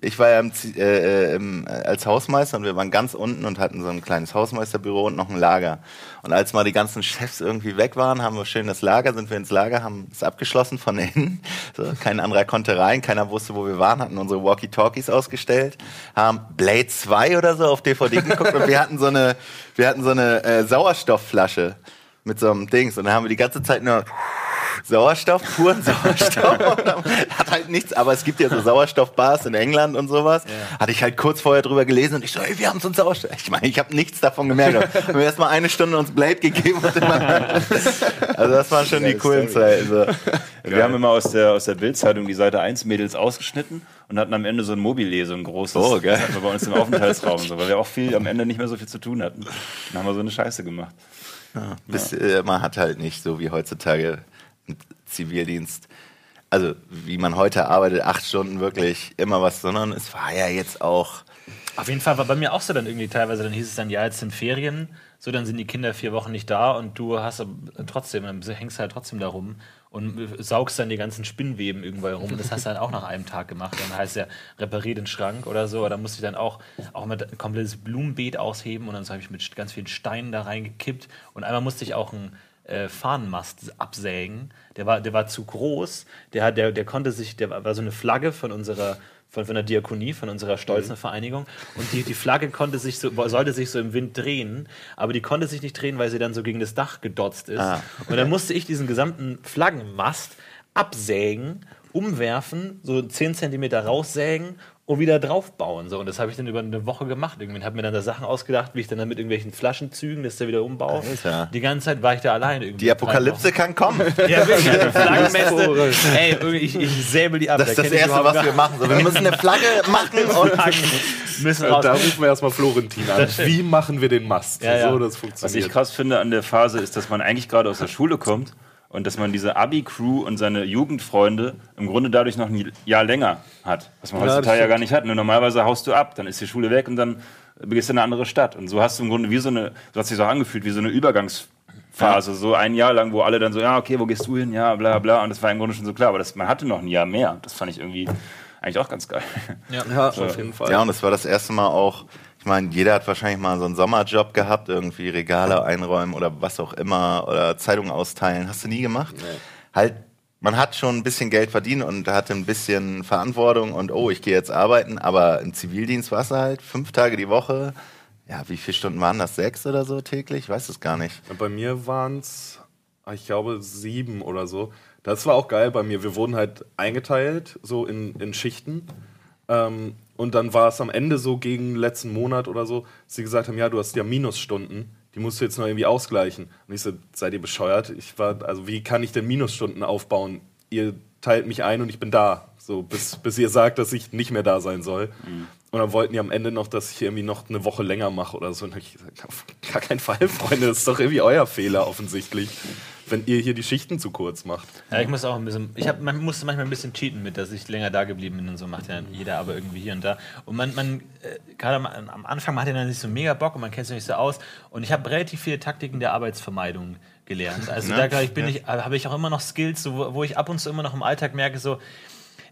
ich war ja im, äh, äh, im, äh, als Hausmeister und wir waren ganz unten und hatten so ein kleines Hausmeisterbüro und noch ein Lager. Und als mal die ganzen Chefs irgendwie weg waren, haben wir schön das Lager, sind wir ins Lager, haben es abgeschlossen von innen. So, kein anderer konnte rein, keiner wusste, wo wir waren, hatten unsere Walkie-Talkies ausgestellt, haben Blade 2 oder so auf DVD geguckt und wir hatten so eine, wir hatten so eine äh, Sauerstoffflasche mit so einem Dings und dann haben wir die ganze Zeit nur Sauerstoff, puren Sauerstoff. Hat halt nichts, aber es gibt ja so Sauerstoffbars in England und sowas. Hatte ich halt kurz vorher drüber gelesen und ich so, ey, wir haben so einen Sauerstoff. Ich meine, ich habe nichts davon gemerkt. Haben wir erst mal eine Stunde uns Blade gegeben und immer Also das waren schon die coolen Zeiten. So. Wir haben immer aus der, aus der Bildzeitung die Seite 1 Mädels ausgeschnitten und hatten am Ende so ein Mobile, so ein großes. Oh, geil. Das hatten wir bei uns im Aufenthaltsraum, so, weil wir auch viel am Ende nicht mehr so viel zu tun hatten. Dann haben wir so eine Scheiße gemacht. Bis, äh, man hat halt nicht so wie heutzutage Zivildienst. Also wie man heute arbeitet, acht Stunden wirklich immer was, sondern es war ja jetzt auch Auf jeden Fall war bei mir auch so dann irgendwie teilweise, dann hieß es dann, ja, jetzt sind Ferien, so dann sind die Kinder vier Wochen nicht da und du hast aber trotzdem, dann hängst halt trotzdem da rum und saugst dann die ganzen Spinnweben irgendwo rum. Und das hast du dann auch nach einem Tag gemacht. Dann heißt ja, reparier den Schrank oder so. Oder musste ich dann auch, auch mit ein komplettes Blumenbeet ausheben und dann habe ich mit ganz vielen Steinen da reingekippt. Und einmal musste ich auch einen äh, Fahnenmast absägen. Der war, der war zu groß. Der, hat, der, der konnte sich, der war so eine Flagge von unserer von, von der Diakonie, von unserer stolzen Vereinigung. Und die, die Flagge konnte sich so, sollte sich so im Wind drehen, aber die konnte sich nicht drehen, weil sie dann so gegen das Dach gedotzt ist. Ah, Und dann musste ich diesen gesamten Flaggenmast absägen, umwerfen, so 10 Zentimeter raussägen und wieder draufbauen. So. Und das habe ich dann über eine Woche gemacht. Irgendwie habe mir dann da Sachen ausgedacht, wie ich dann, dann mit irgendwelchen Flaschenzügen das da wieder umbaue. Alter. Die ganze Zeit war ich da allein. Irgendwie die Apokalypse kann kommen. Ja, wirklich. Also Flaggenmäste. Ey, ich, ich säbel die ab. Das ist Da das Erste, was wir machen. So, wir müssen eine Flagge machen und müssen raus. Da rufen wir erstmal Florentin an. Wie machen wir den Mast? Ja, ja. So, das Was ich funktioniert. krass finde an der Phase ist, dass man eigentlich gerade aus der Schule kommt und dass man diese Abi-Crew und seine Jugendfreunde im Grunde dadurch noch ein Jahr länger hat. Was man Ja, das heutzutage ja gar nicht hat. Nur normalerweise haust du ab, dann ist die Schule weg und dann gehst du in eine andere Stadt. Und so hast du im Grunde wie so eine, so hat sich so angefühlt, wie so eine Übergangsphase. So ein Jahr lang, wo alle dann so, ja, okay, wo gehst du hin? Ja, bla bla. Und das war im Grunde schon so klar. Aber das, man hatte noch ein Jahr mehr. Das fand ich irgendwie eigentlich auch ganz geil. Ja, auf jeden Fall. Ja, und es war das erste Mal auch, meine, jeder hat wahrscheinlich mal so einen Sommerjob gehabt, irgendwie Regale einräumen oder was auch immer oder Zeitungen austeilen. Hast du nie gemacht? Halt, man hat schon ein bisschen Geld verdient und hatte ein bisschen Verantwortung und oh, ich gehe jetzt arbeiten, aber im Zivildienst war es halt fünf Tage die Woche. Ja, wie viele Stunden waren das? Sechs oder so täglich? Ich weiß es gar nicht. Bei mir waren es, ich glaube, sieben oder so. Das war auch geil bei mir. Wir wurden halt eingeteilt, so in, in Schichten. Ähm, und dann war es am Ende so gegen letzten Monat oder so, dass sie gesagt haben, ja, du hast ja Minusstunden, die musst du jetzt noch irgendwie ausgleichen. Und ich so, seid ihr bescheuert? Ich war, also wie kann ich denn Minusstunden aufbauen? Ihr teilt mich ein und ich bin da. So, bis, bis ihr sagt, dass ich nicht mehr da sein soll. Und dann wollten die am Ende noch, dass ich irgendwie noch eine Woche länger mache oder so. Und dann hab ich gesagt, auf gar keinen Fall, Freunde, das ist doch irgendwie euer Fehler offensichtlich, wenn ihr hier die Schichten zu kurz macht. Ja, ich muss auch ein bisschen, ich hab, man musste manchmal ein bisschen cheaten mit, dass ich länger da geblieben bin und so macht ja jeder aber irgendwie hier und da. Und man, man äh, gerade am, am Anfang man hat ja dann nicht so mega Bock und man kennt sich nicht so aus. Und ich habe relativ viele Taktiken der Arbeitsvermeidung gelernt. Also Ja, da glaube ich, bin ich, habe ich auch immer noch Skills, so, wo, wo ich ab und zu immer noch im Alltag merke, so,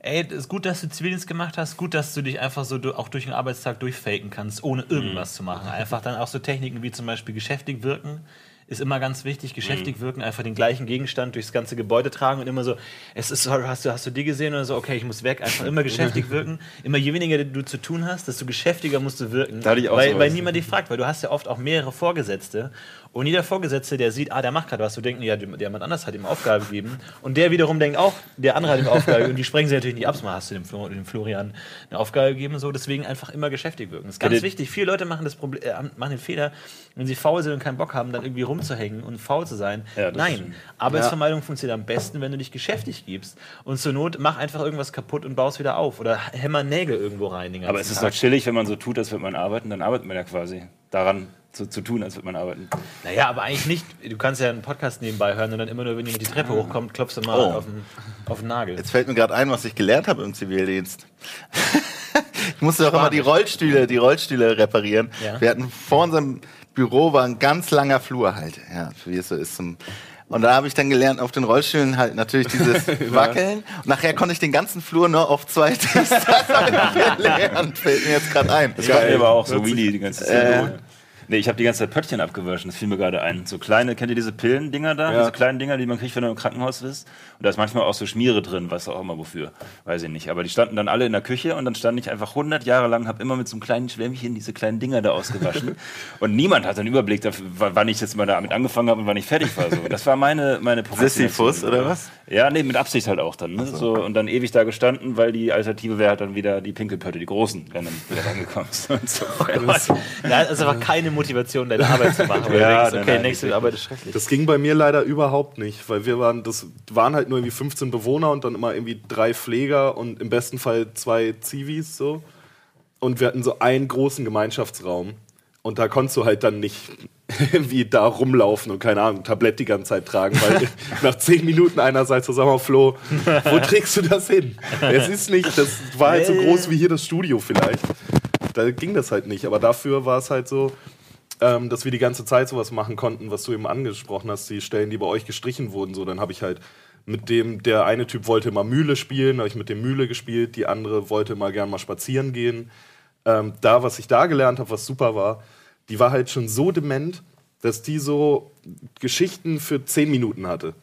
ey, es ist gut, dass du Zivildienst gemacht hast, gut, dass du dich einfach so auch durch den Arbeitstag durchfaken kannst, ohne irgendwas zu machen. Einfach dann auch so Techniken wie zum Beispiel geschäftig wirken. Ist immer ganz wichtig, geschäftig wirken, einfach den gleichen Gegenstand durchs ganze Gebäude tragen und immer so, es ist, hast du, hast du die gesehen oder so, okay, ich muss weg, einfach immer geschäftig wirken. Immer je weniger du zu tun hast, desto geschäftiger musst du wirken. Da ich auch weil, sowas. weil niemand dich fragt, weil du hast ja oft auch mehrere Vorgesetzte und jeder Vorgesetzte, der sieht, ah, der macht gerade was, du denkst, ja, der jemand anders hat ihm Aufgabe gegeben und der wiederum denkt auch, der andere hat ihm Aufgabe gegeben und die sprengen sie natürlich nicht ab, mal hast du dem, Flo, dem Florian eine Aufgabe gegeben, so, deswegen einfach immer geschäftig wirken. Das ist ganz Hätte- wichtig. Viele Leute machen, das Problem, äh, machen den Fehler, wenn sie faul sind und keinen Bock haben, dann irgendwie rumzuhängen und faul zu sein. Ja, Nein. Arbeitsvermeidung funktioniert am besten, wenn du dich geschäftig gibst und zur Not mach einfach irgendwas kaputt und baust wieder auf oder hämmer Nägel irgendwo rein. Aber es ist Tag. doch chillig, wenn man so tut, als würde man arbeiten, dann arbeitet man ja quasi daran zu, zu tun, als würde man arbeiten. Naja, aber eigentlich nicht. Du kannst ja einen Podcast nebenbei hören und dann immer nur, wenn jemand die Treppe hochkommt, klopfst du mal Oh. auf, den, auf den Nagel. Jetzt fällt mir gerade ein, was ich gelernt habe im Zivildienst. ich musste doch immer die Rollstühle, die Rollstühle reparieren. Ja. Wir hatten vor unserem Büro war ein ganz langer Flur halt, ja, wie es so ist. Zum, Und da habe ich dann gelernt, auf den Rollstühlen halt natürlich dieses Wackeln. Und nachher konnte ich den ganzen Flur nur auf zwei Tees. Das habe ich gelernt, fällt mir jetzt gerade ein. Das war aber auch so Wheelie die ganze Zeit. Nee, ich habe die ganze Zeit Pöttchen abgewaschen, das fiel mir gerade ein. So kleine, kennt ihr diese Pillendinger da? Ja. Diese kleinen Dinger, die man kriegt, wenn du im Krankenhaus bist? Und da ist manchmal auch so Schmiere drin, du auch immer wofür. Weiß ich nicht. Aber die standen dann alle in der Küche und dann stand ich einfach 100 Jahre lang, habe immer mit so einem kleinen Schwämmchen diese kleinen Dinger da ausgewaschen. und niemand hat einen Überblick dafür, wann ich jetzt mal damit angefangen habe und wann ich fertig war. So. Das war meine, meine Sisyphus, oder was? Ja, nee, mit Absicht halt auch dann. Ne? So. und dann ewig da gestanden, weil die Alternative wäre halt dann wieder die Pinkelpötte, die großen, wenn dann wieder rangekommen sind. So. ja, also war keine Motivation, deine Arbeit zu machen. Weil ja, denkst, okay, nein, nächste Arbeit ist schrecklich. Das ging bei mir leider überhaupt nicht, weil wir waren, das waren halt nur irgendwie 15 Bewohner und dann immer irgendwie drei Pfleger und im besten Fall zwei Zivis so. Und wir hatten so einen großen Gemeinschaftsraum. Und da konntest du halt dann nicht irgendwie da rumlaufen und keine Ahnung, Tablett die ganze Zeit tragen, weil nach zehn Minuten einerseits so, sag mal, Flo, wo trägst du das hin? Es ist nicht, das war halt so groß wie hier das Studio vielleicht. Da ging das halt nicht, aber dafür war es halt so, ähm, dass wir die ganze Zeit sowas machen konnten, was du eben angesprochen hast, die Stellen, die bei euch gestrichen wurden. So, dann habe ich halt mit dem, der eine Typ wollte immer Mühle spielen, habe ich mit dem Mühle gespielt, die andere wollte immer gern mal spazieren gehen. Ähm, da, was ich da gelernt habe, was super war, die war halt schon so dement, dass die so Geschichten für zehn Minuten hatte.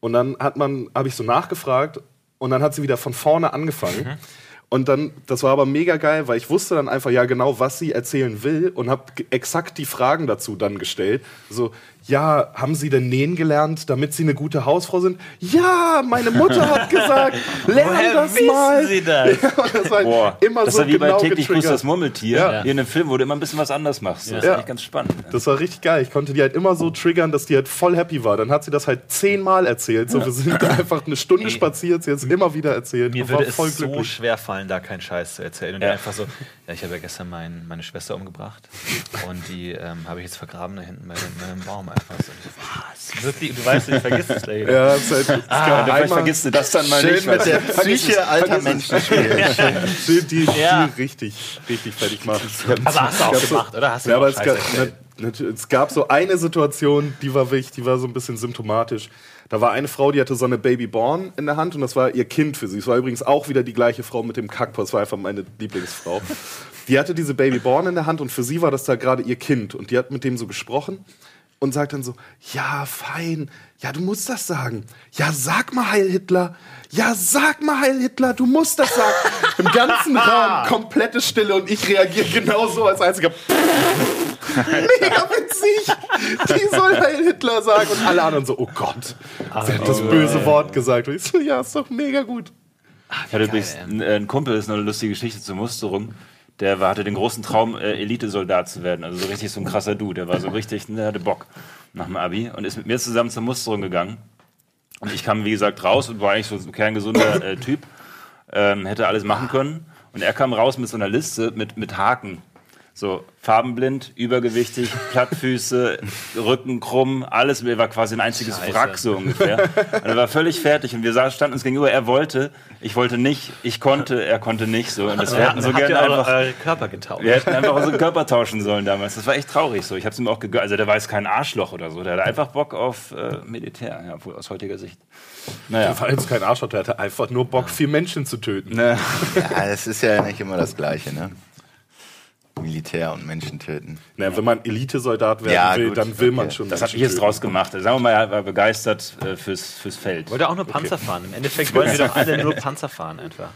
Und dann hat man, habe ich so nachgefragt und dann hat sie wieder von vorne angefangen. Mhm. Und dann, das war aber mega geil, weil ich wusste dann einfach ja genau, was sie erzählen will und habe exakt die Fragen dazu dann gestellt. So, ja, haben Sie denn nähen gelernt, damit Sie eine gute Hausfrau sind? Ja, meine Mutter hat gesagt, lern Woher das wissen mal. Sie das? Ja, das war Boah, immer das so war wie genau bei täglich grüßt das Murmeltier. Ja. Hier in einem Film, wo du immer ein bisschen was anders machst. Das ja. ist ganz spannend. Das war richtig geil. Ich konnte die halt immer so triggern, dass die halt voll happy war. Dann hat sie das halt zehnmal erzählt. So, wir sind einfach eine Stunde spaziert, sie hat es immer wieder erzählt. Mir würde es glücklich. so schwer fallen, da keinen Scheiß zu erzählen. Und einfach so, ja, ich habe ja gestern mein, meine Schwester umgebracht und die ähm, habe ich jetzt vergraben da hinten bei dem Baum einfach so. Was? Wirklich? Du weißt, ich vergisst es gleich. Ja, es ist halt, ah, vielleicht vergisst du das dann mal schön nicht. mit der Psyche alter Menschen spielen. Schön die, ja. die richtig, richtig fertig machen. Aber hast du auch gemacht, oder? Hast du ja, aber es gab, es gab so eine Situation, die war wichtig, die war so ein bisschen symptomatisch. Da war eine Frau, die hatte so eine Babyborn in der Hand und das war ihr Kind für sie. Es war übrigens auch wieder die gleiche Frau mit dem Kackpass, war einfach meine Lieblingsfrau. Die hatte diese Babyborn in der Hand und für sie war das da gerade ihr Kind und die hat mit dem so gesprochen und sagt dann so, ja, fein, ja, du musst das sagen. Ja, sag mal Heil Hitler. Ja, sag mal Heil Hitler, du musst das sagen. Im ganzen Raum komplette Stille und ich reagiere genauso als einziger. Mega witzig. Die soll Heil Hitler sagen und alle anderen so, oh Gott, sie hat das böse Wort gesagt. Und ich so, ja, ist doch mega gut. ich hatte übrigens einen Kumpel, das ist eine lustige Geschichte zur Musterung der war, hatte den großen Traum, äh, Elitesoldat zu werden. Also so richtig so ein krasser Dude. Der war so richtig, der hatte Bock nach dem Abi und ist mit mir zusammen zur Musterung gegangen. Und ich kam, wie gesagt, raus und war eigentlich so ein kerngesunder äh, Typ. Ähm, hätte alles machen können. Und er kam raus mit so einer Liste mit, mit Haken. So farbenblind, übergewichtig, Plattfüße, Rücken krumm, alles war quasi ein einziges Scheiße. Wrack so ungefähr. Und er war völlig fertig und wir standen uns gegenüber. Er wollte, ich wollte nicht, ich konnte, er konnte nicht so. Und das, wir hätten so gerne einfach eure Körper getauscht. Wir hätten einfach unsere Körper tauschen sollen damals. Das war echt traurig so. Ich habe es ihm auch gegönnt. Also der war jetzt kein Arschloch oder so. Der hatte einfach Bock auf äh, Militär, ja, aus heutiger Sicht. Naja. Der war jetzt kein Arschloch, der hatte einfach nur Bock, vier Menschen zu töten. Ne. Ja, es ist ja nicht immer das Gleiche, ne? Militär und Menschen töten. Naja, wenn man Elitesoldat werden ja, will, gut. dann will okay. man schon. Das habe ich jetzt draus gemacht. Sagen wir mal, er war begeistert äh, fürs, fürs Feld. Wollte auch nur Panzer okay. fahren. Im Endeffekt wollen wir doch alle nur Panzer fahren einfach.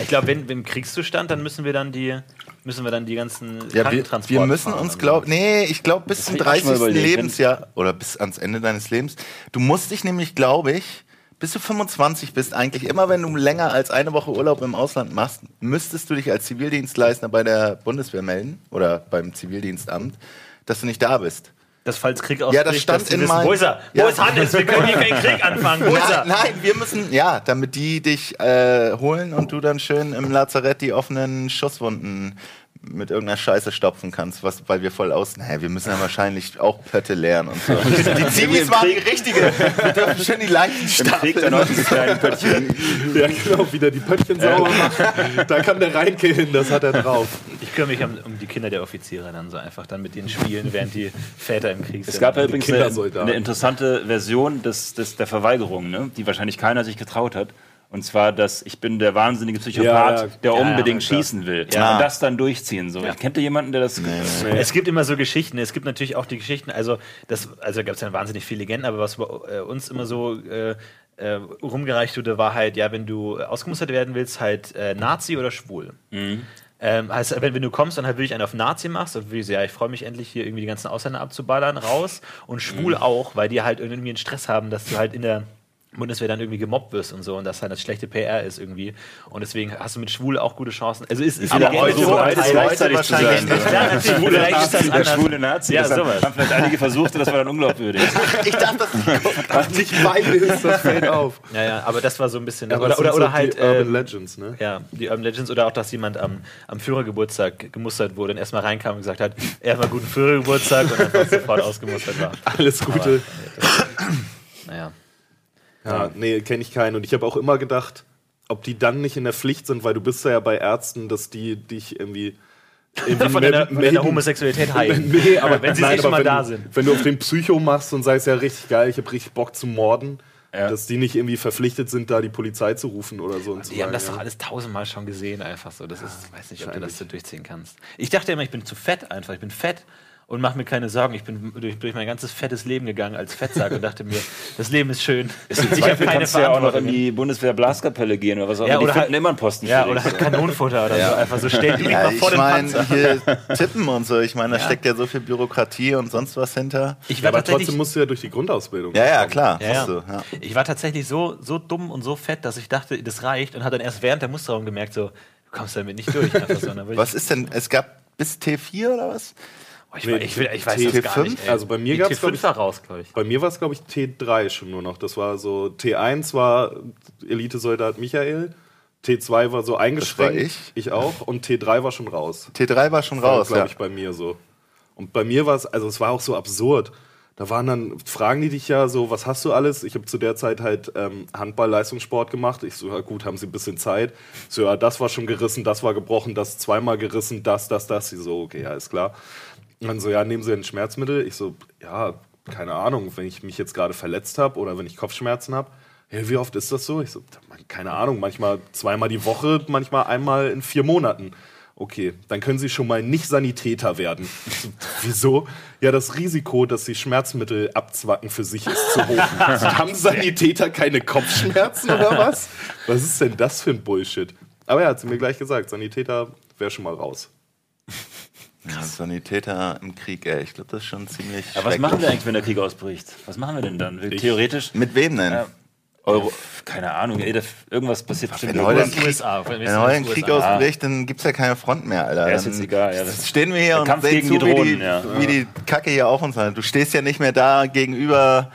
Ich glaube, wenn, wenn Kriegszustand, dann müssen wir dann die müssen wir dann die ganzen ja, wir, wir müssen uns glauben, nee, ich glaube bis zum 30. Lebensjahr oder bis ans Ende deines Lebens. Du musst dich nämlich, glaube ich, bis du 25 bist, eigentlich immer, wenn du länger als eine Woche Urlaub im Ausland machst, müsstest du dich als Zivildienstleister bei der Bundeswehr melden oder beim Zivildienstamt, dass du nicht da bist. Das falls Krieg ausbricht, ja, das stand in meinem... Wo ist er? Wo ist Hannes? Wir können hier keinen Krieg anfangen. Wo ist er? Nein, wir müssen, ja, damit die dich äh, holen und du dann schön im Lazarett die offenen Schusswunden mit irgendeiner Scheiße stopfen kannst, was, weil wir voll aus, naja, wir müssen ja wahrscheinlich auch Pötte lernen und so. die Zivis waren die richtige. Wir dürfen schon die leichten stapeln. ja, genau, wieder die Pöttchen sauber machen. Da kann der reinkillen, das hat er drauf. Ich kümmere mich um, um, die Kinder der Offiziere dann so einfach dann mit denen spielen, während die Väter im Krieg sind. Es gab ja übrigens eine, eine, interessante Version des, des, der Verweigerung, ne? die wahrscheinlich keiner sich getraut hat. Und zwar, dass ich bin der wahnsinnige Psychopath, ja, ja. der unbedingt ja, schießen will. Und das dann durchziehen. So. Ich kennt ihr jemanden, der das. Nee, nee. Es gibt immer so Geschichten. Es gibt natürlich auch die Geschichten, also das, also gab es ja wahnsinnig viele Legenden, aber was bei äh, uns immer so äh, äh, rumgereicht wurde, war halt, ja, wenn du ausgemustert werden willst, halt äh, Nazi oder schwul. Mhm. Ähm, heißt, wenn, wenn, du kommst und halt wirklich einen auf Nazi machst, und wie ja, ich freue mich endlich hier irgendwie die ganzen Ausländer abzuballern, raus und schwul mhm. auch, weil die halt irgendwie einen Stress haben, dass du halt in der Bundeswehr dann irgendwie gemobbt wirst und so und das halt das schlechte PR ist irgendwie und deswegen hast du mit Schwul auch gute Chancen. Also ist, ist aber heute so, heute gleichzeitig zu sein. Ja, ist das der schwule Nazi. Ja, das sowas. haben vielleicht einige versucht, das war dann unglaubwürdig. ich dachte, das nicht beide ist, das fällt auf. Ja, ja, aber das war so ein bisschen ja, oder oder, oder halt die Urban ähm, Legends, ne? Ja, die Urban Legends oder auch, dass jemand am, am Führergeburtstag gemustert wurde und erstmal reinkam und gesagt hat, er war guten Führergeburtstag und dann sofort ausgemustert war. Alles Gute. Aber, naja. Ja, nee, kenne ich keinen. Und ich habe auch immer gedacht, ob die dann nicht in der Pflicht sind, weil du bist ja bei Ärzten, dass die dich irgendwie von deiner, von deiner Homosexualität heilen. nee, aber wenn sie nein, schon mal da sind. Wenn du auf den Psycho machst und sagst, ja richtig geil, ich habe richtig Bock zu morden, ja. dass die nicht irgendwie verpflichtet sind, da die Polizei zu rufen oder so. Und die sagen, haben das ja. doch alles tausendmal schon gesehen, einfach so. Das ist, ich weiß nicht, ob du das so durchziehen kannst. Ich dachte immer, ich bin zu fett einfach. Ich bin fett und mach mir keine Sorgen. Ich bin durch, durch, mein ganzes fettes Leben gegangen als Fettsack und dachte mir, das Leben ist schön. ich habe keine kannst du ja auch noch in die Bundeswehr Blaskapelle gehen oder was auch ja, oder halt, immer einen Posten. Ja, oder halt Kanonenfutter oder ja. so. Einfach so stell dich ja, mal vor ich mein, hier tippen und so. Ich meine, da ja. steckt ja so viel Bürokratie und sonst was hinter. Ich war aber trotzdem musst du ja durch die Grundausbildung. Ja, ja, klar. Ja, du, ich war tatsächlich so, so dumm und so fett, dass ich dachte, das reicht und hat dann erst während der Musterung gemerkt, so, du kommst damit nicht durch. so, was ist denn, es gab bis T4 oder was? Ich, ich, will, ich, weiß T5? das gar nicht. Ey. Also bei mir gab es T5 war raus, glaube ich. Bei mir war es glaube ich T3 schon nur noch. Das war so T1 war Elitesoldat Michael. T2 war so eingeschränkt. War ich. ich auch. Und T3 war schon raus. T3 war schon das raus, glaube ich, bei mir so. Und bei mir war es, also es war auch so absurd. Da waren dann, fragen die dich ja so, was hast du alles? Ich habe zu der Zeit halt ähm, Handball-Leistungssport gemacht. Ich so, ja gut, haben sie ein bisschen Zeit. So, ja, das war schon gerissen, das war gebrochen, das zweimal gerissen, das, das, das. Sie so, okay, ja, ist klar. Und dann so, ja, nehmen Sie ein Schmerzmittel? Ich so, ja, keine Ahnung, wenn ich mich jetzt gerade verletzt habe oder wenn ich Kopfschmerzen habe. Ja, wie oft ist das so? Ich so, keine Ahnung, manchmal zweimal die Woche, manchmal einmal in vier Monaten. Okay, dann können Sie schon mal nicht Sanitäter werden. So, wieso? Ja, das Risiko, dass Sie Schmerzmittel abzwacken für sich ist zu hoch. Haben Sanitäter keine Kopfschmerzen oder was? Was ist denn das für ein Bullshit? Aber ja, hat sie mir gleich gesagt, Sanitäter wäre schon mal raus. Ja, Sanitäter im Krieg, ey. Ich glaube, das ist schon ziemlich. Aber was machen wir eigentlich, wenn der Krieg ausbricht? Was machen wir denn dann? Ich, Theoretisch. Mit wem denn? Äh, Euro. Keine Ahnung, ey, irgendwas passiert bestimmt. Ein Krieg, USA, wenn wenn heute ein Krieg ausbricht, dann gibt es ja keine Front mehr, Alter. Ja, ist jetzt egal. Ja, stehen wir hier und sehen zu, Drohnen, wie, die, ja. wie die Kacke hier auf uns hat. Du stehst ja nicht mehr da gegenüber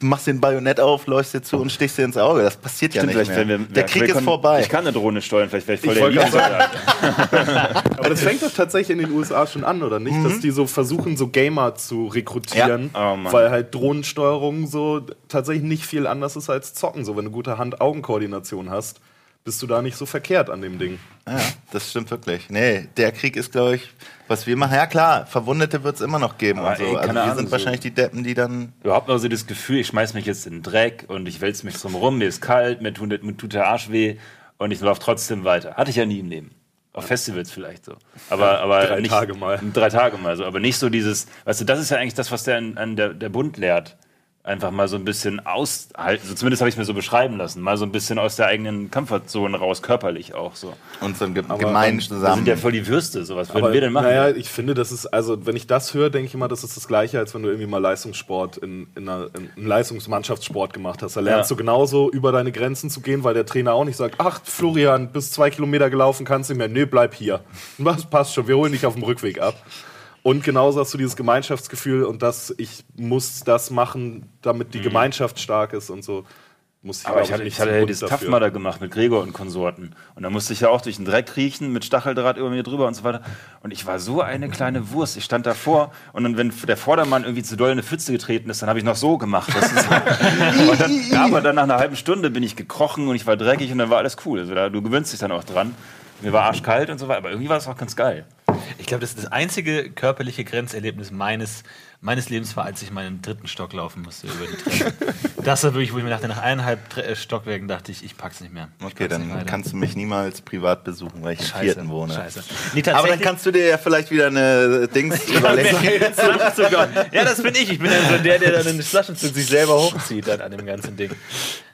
machst den Bajonett auf, läufst dir zu und stichst dir ins Auge. Das passiert Stimmt, ja nicht mehr. Wir, der Krieg ist vorbei. Ich kann eine Drohne steuern, vielleicht wäre ich voll ich der Soldat. Aber das fängt doch tatsächlich in den USA schon an, oder nicht? Mhm. Dass die so versuchen, so Gamer zu rekrutieren, ja. oh, weil halt Drohnensteuerung so tatsächlich nicht viel anders ist als Zocken. So, wenn du gute Hand-Augen-Koordination hast bist du da nicht so verkehrt an dem Ding. Ja, das stimmt wirklich. Nee, der Krieg ist, glaube ich, was wir machen. Ja, klar, Verwundete wird es immer noch geben. und so. Ey, also wir Ahnung, sind so wahrscheinlich die Deppen, die dann. Überhaupt nur so das Gefühl, ich schmeiß mich jetzt in den Dreck und ich wälze mich drum rum, mir ist kalt, mir tut, mir tut der Arsch weh und ich laufe trotzdem weiter. Hatte ich ja nie im Leben. Auf Festivals vielleicht so. Aber, ja, aber drei nicht, Tage mal. Drei Tage mal so. Aber nicht so dieses, weißt du, das ist ja eigentlich das, was der, an der, der Bund lehrt einfach mal so ein bisschen aushalten. Also zumindest habe ich es mir so beschreiben lassen. Mal so ein bisschen aus der eigenen Komfortzone raus, körperlich auch so. Und so ein ge gemein zusammen. Wir sind ja voll die Würste, so was würden aber, wir denn machen? Naja, ich finde, das ist, also wenn ich das höre, denke ich immer, das ist das Gleiche, als wenn du irgendwie mal Leistungssport in, in, einer, in einem Leistungsmannschaftssport gemacht hast. Da lernst ja. du genauso über deine Grenzen zu gehen, weil der Trainer auch nicht sagt, ach Florian, bis zwei Kilometer gelaufen kannst du nicht mehr. Nee, bleib hier. Was passt schon, wir holen dich auf dem Rückweg ab. Und genauso hast du dieses Gemeinschaftsgefühl und das, ich muss das machen, damit die mhm. Gemeinschaft stark ist und so. muss Aber glaub ich hatte, ich hatte ja. Tough Mudder gemacht mit Gregor und Konsorten. Und da musste ich ja auch durch den Dreck riechen mit Stacheldraht über mir drüber und so weiter. Und ich war so eine kleine Wurst. Ich stand davor und dann, wenn der Vordermann irgendwie zu doll in eine Pfütze getreten ist, dann habe ich noch so gemacht. Dann, ja, aber dann nach einer halben Stunde bin ich gekrochen und ich war dreckig und dann war alles cool. Also da, du gewöhnst dich dann auch dran. Mir war arschkalt und so weiter, aber irgendwie war es auch ganz geil. Ich glaube, das ist das einzige körperliche Grenzerlebnis meines, meines Lebens war, als ich meinen dritten Stock laufen musste über die Treppe. das war wirklich, wo ich mir dachte, nach eineinhalb Tre- äh, Stockwerken dachte ich, ich pack's nicht mehr. Ich Okay, dann kannst du mich niemals privat besuchen, weil ich im Scheiße, vierten wohne. Scheiße. Nee, Aber dann kannst du dir ja vielleicht wieder eine Dings überlegen. Ja, das bin ich. Ich bin dann so der, der dann den Flaschenzug sich selber hochzieht dann an dem ganzen Ding.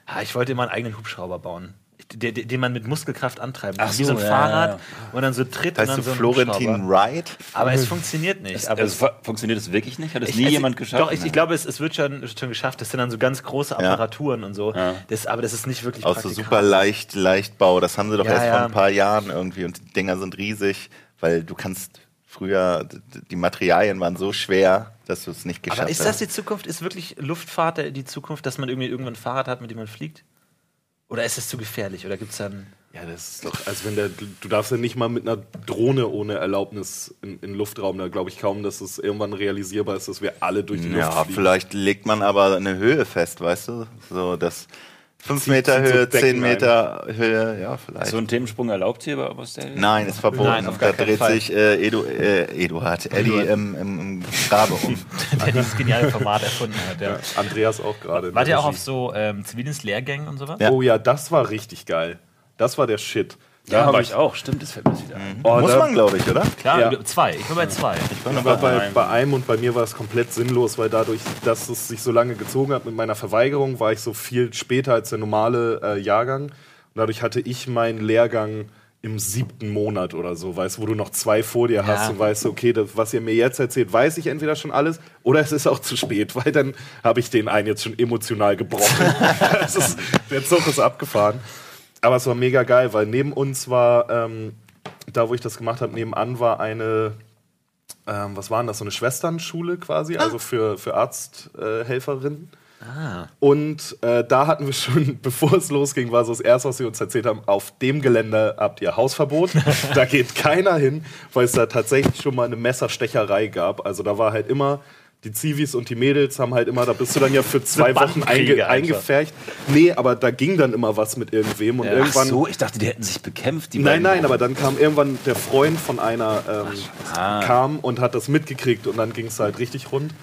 Ah, ich wollte immer einen eigenen Hubschrauber bauen. Der, der, den man mit Muskelkraft antreiben kann. Ach Wie so ein so, ja, Fahrrad, ja, ja. wo dann so tritt Heißt und du dann so Florentin. Wright? Aber es funktioniert nicht. aber Also, fu- funktioniert das wirklich nicht? Hat es ich- nie also, jemand geschafft? Doch, ich, ich glaube, es, es wird schon, schon geschafft. Das sind dann so ganz große Ja. Apparaturen und so. Ja. Das, aber das ist nicht wirklich Aus so super leicht, Leichtbau. Das haben sie doch Ja, erst ja. vor ein paar Jahren irgendwie und die Dinger sind riesig, weil du kannst früher, die Materialien waren so schwer, dass du es nicht geschafft Aber ist das hast. die Zukunft? Ist wirklich Luftfahrt die Zukunft, dass man irgendwie irgendwann ein Fahrrad hat, mit dem man fliegt? Oder ist es zu gefährlich? Oder gibt es dann. Ja, das ist doch, also wenn der, du darfst ja nicht mal mit einer Drohne ohne Erlaubnis in, in Luftraum, da glaube ich kaum, dass es irgendwann realisierbar ist, dass wir alle durch die Ja, Luft fliegen. vielleicht legt man aber eine Höhe fest, weißt du? So, das 5 Zieht- Meter Höhe, Decken 10 Meter Höhe, ja, vielleicht. so ein Themensprung erlaubt hier bei was der? Nein, ist verboten. Nein, auf gar da keinen dreht Fall. sich äh, Edu, äh, Eduard, Elli im, im, im Grabe um. der dieses geniale Format erfunden hat. Ja. Andreas auch gerade. Wart der ihr auch auf so ähm, Zivildienstlehrgängen und sowas? Ja. Oh ja, das war richtig geil. Das war der Shit. Ja, hab war ich auch. Stimmt, das fällt mir wieder ein. Oh, Muss man, glaube ich, oder? Klar, Ja. zwei. Ich war bei zwei. Ich war bei, bei einem und bei mir war es komplett sinnlos, weil dadurch, dass es sich so lange gezogen hat mit meiner Verweigerung, war ich so viel später als der normale äh, Jahrgang. Und dadurch hatte ich meinen Lehrgang im siebten Monat oder so, weißt wo du noch zwei vor dir hast Ja. und weißt, okay, das, was ihr mir jetzt erzählt, weiß ich entweder schon alles oder es ist auch zu spät, weil dann habe ich den einen jetzt schon emotional gebrochen. das ist, der Zug ist abgefahren. Aber es war mega geil, weil neben uns war, ähm, da wo ich das gemacht habe, nebenan war eine, ähm, was war denn das, so eine Schwesternschule quasi, also für, für Arzthelferinnen. Äh, Helferinnen. Und äh, da hatten wir schon, bevor es losging, war so das Erste, was sie uns erzählt haben, auf dem Gelände habt ihr Hausverbot. da geht keiner hin, weil es da tatsächlich schon mal eine Messerstecherei gab. Also da war halt immer, die Zivis und die Mädels haben halt immer, da bist du dann ja für zwei Wochen einge eingefercht. Nee, aber da ging dann immer was mit irgendwem und Ja. Ach irgendwann... so, ich dachte, die hätten sich bekämpft. Die Nein, beiden. nein, aber dann kam irgendwann der Freund von einer, ähm, Ah. kam und hat das mitgekriegt und dann ging es halt richtig rund.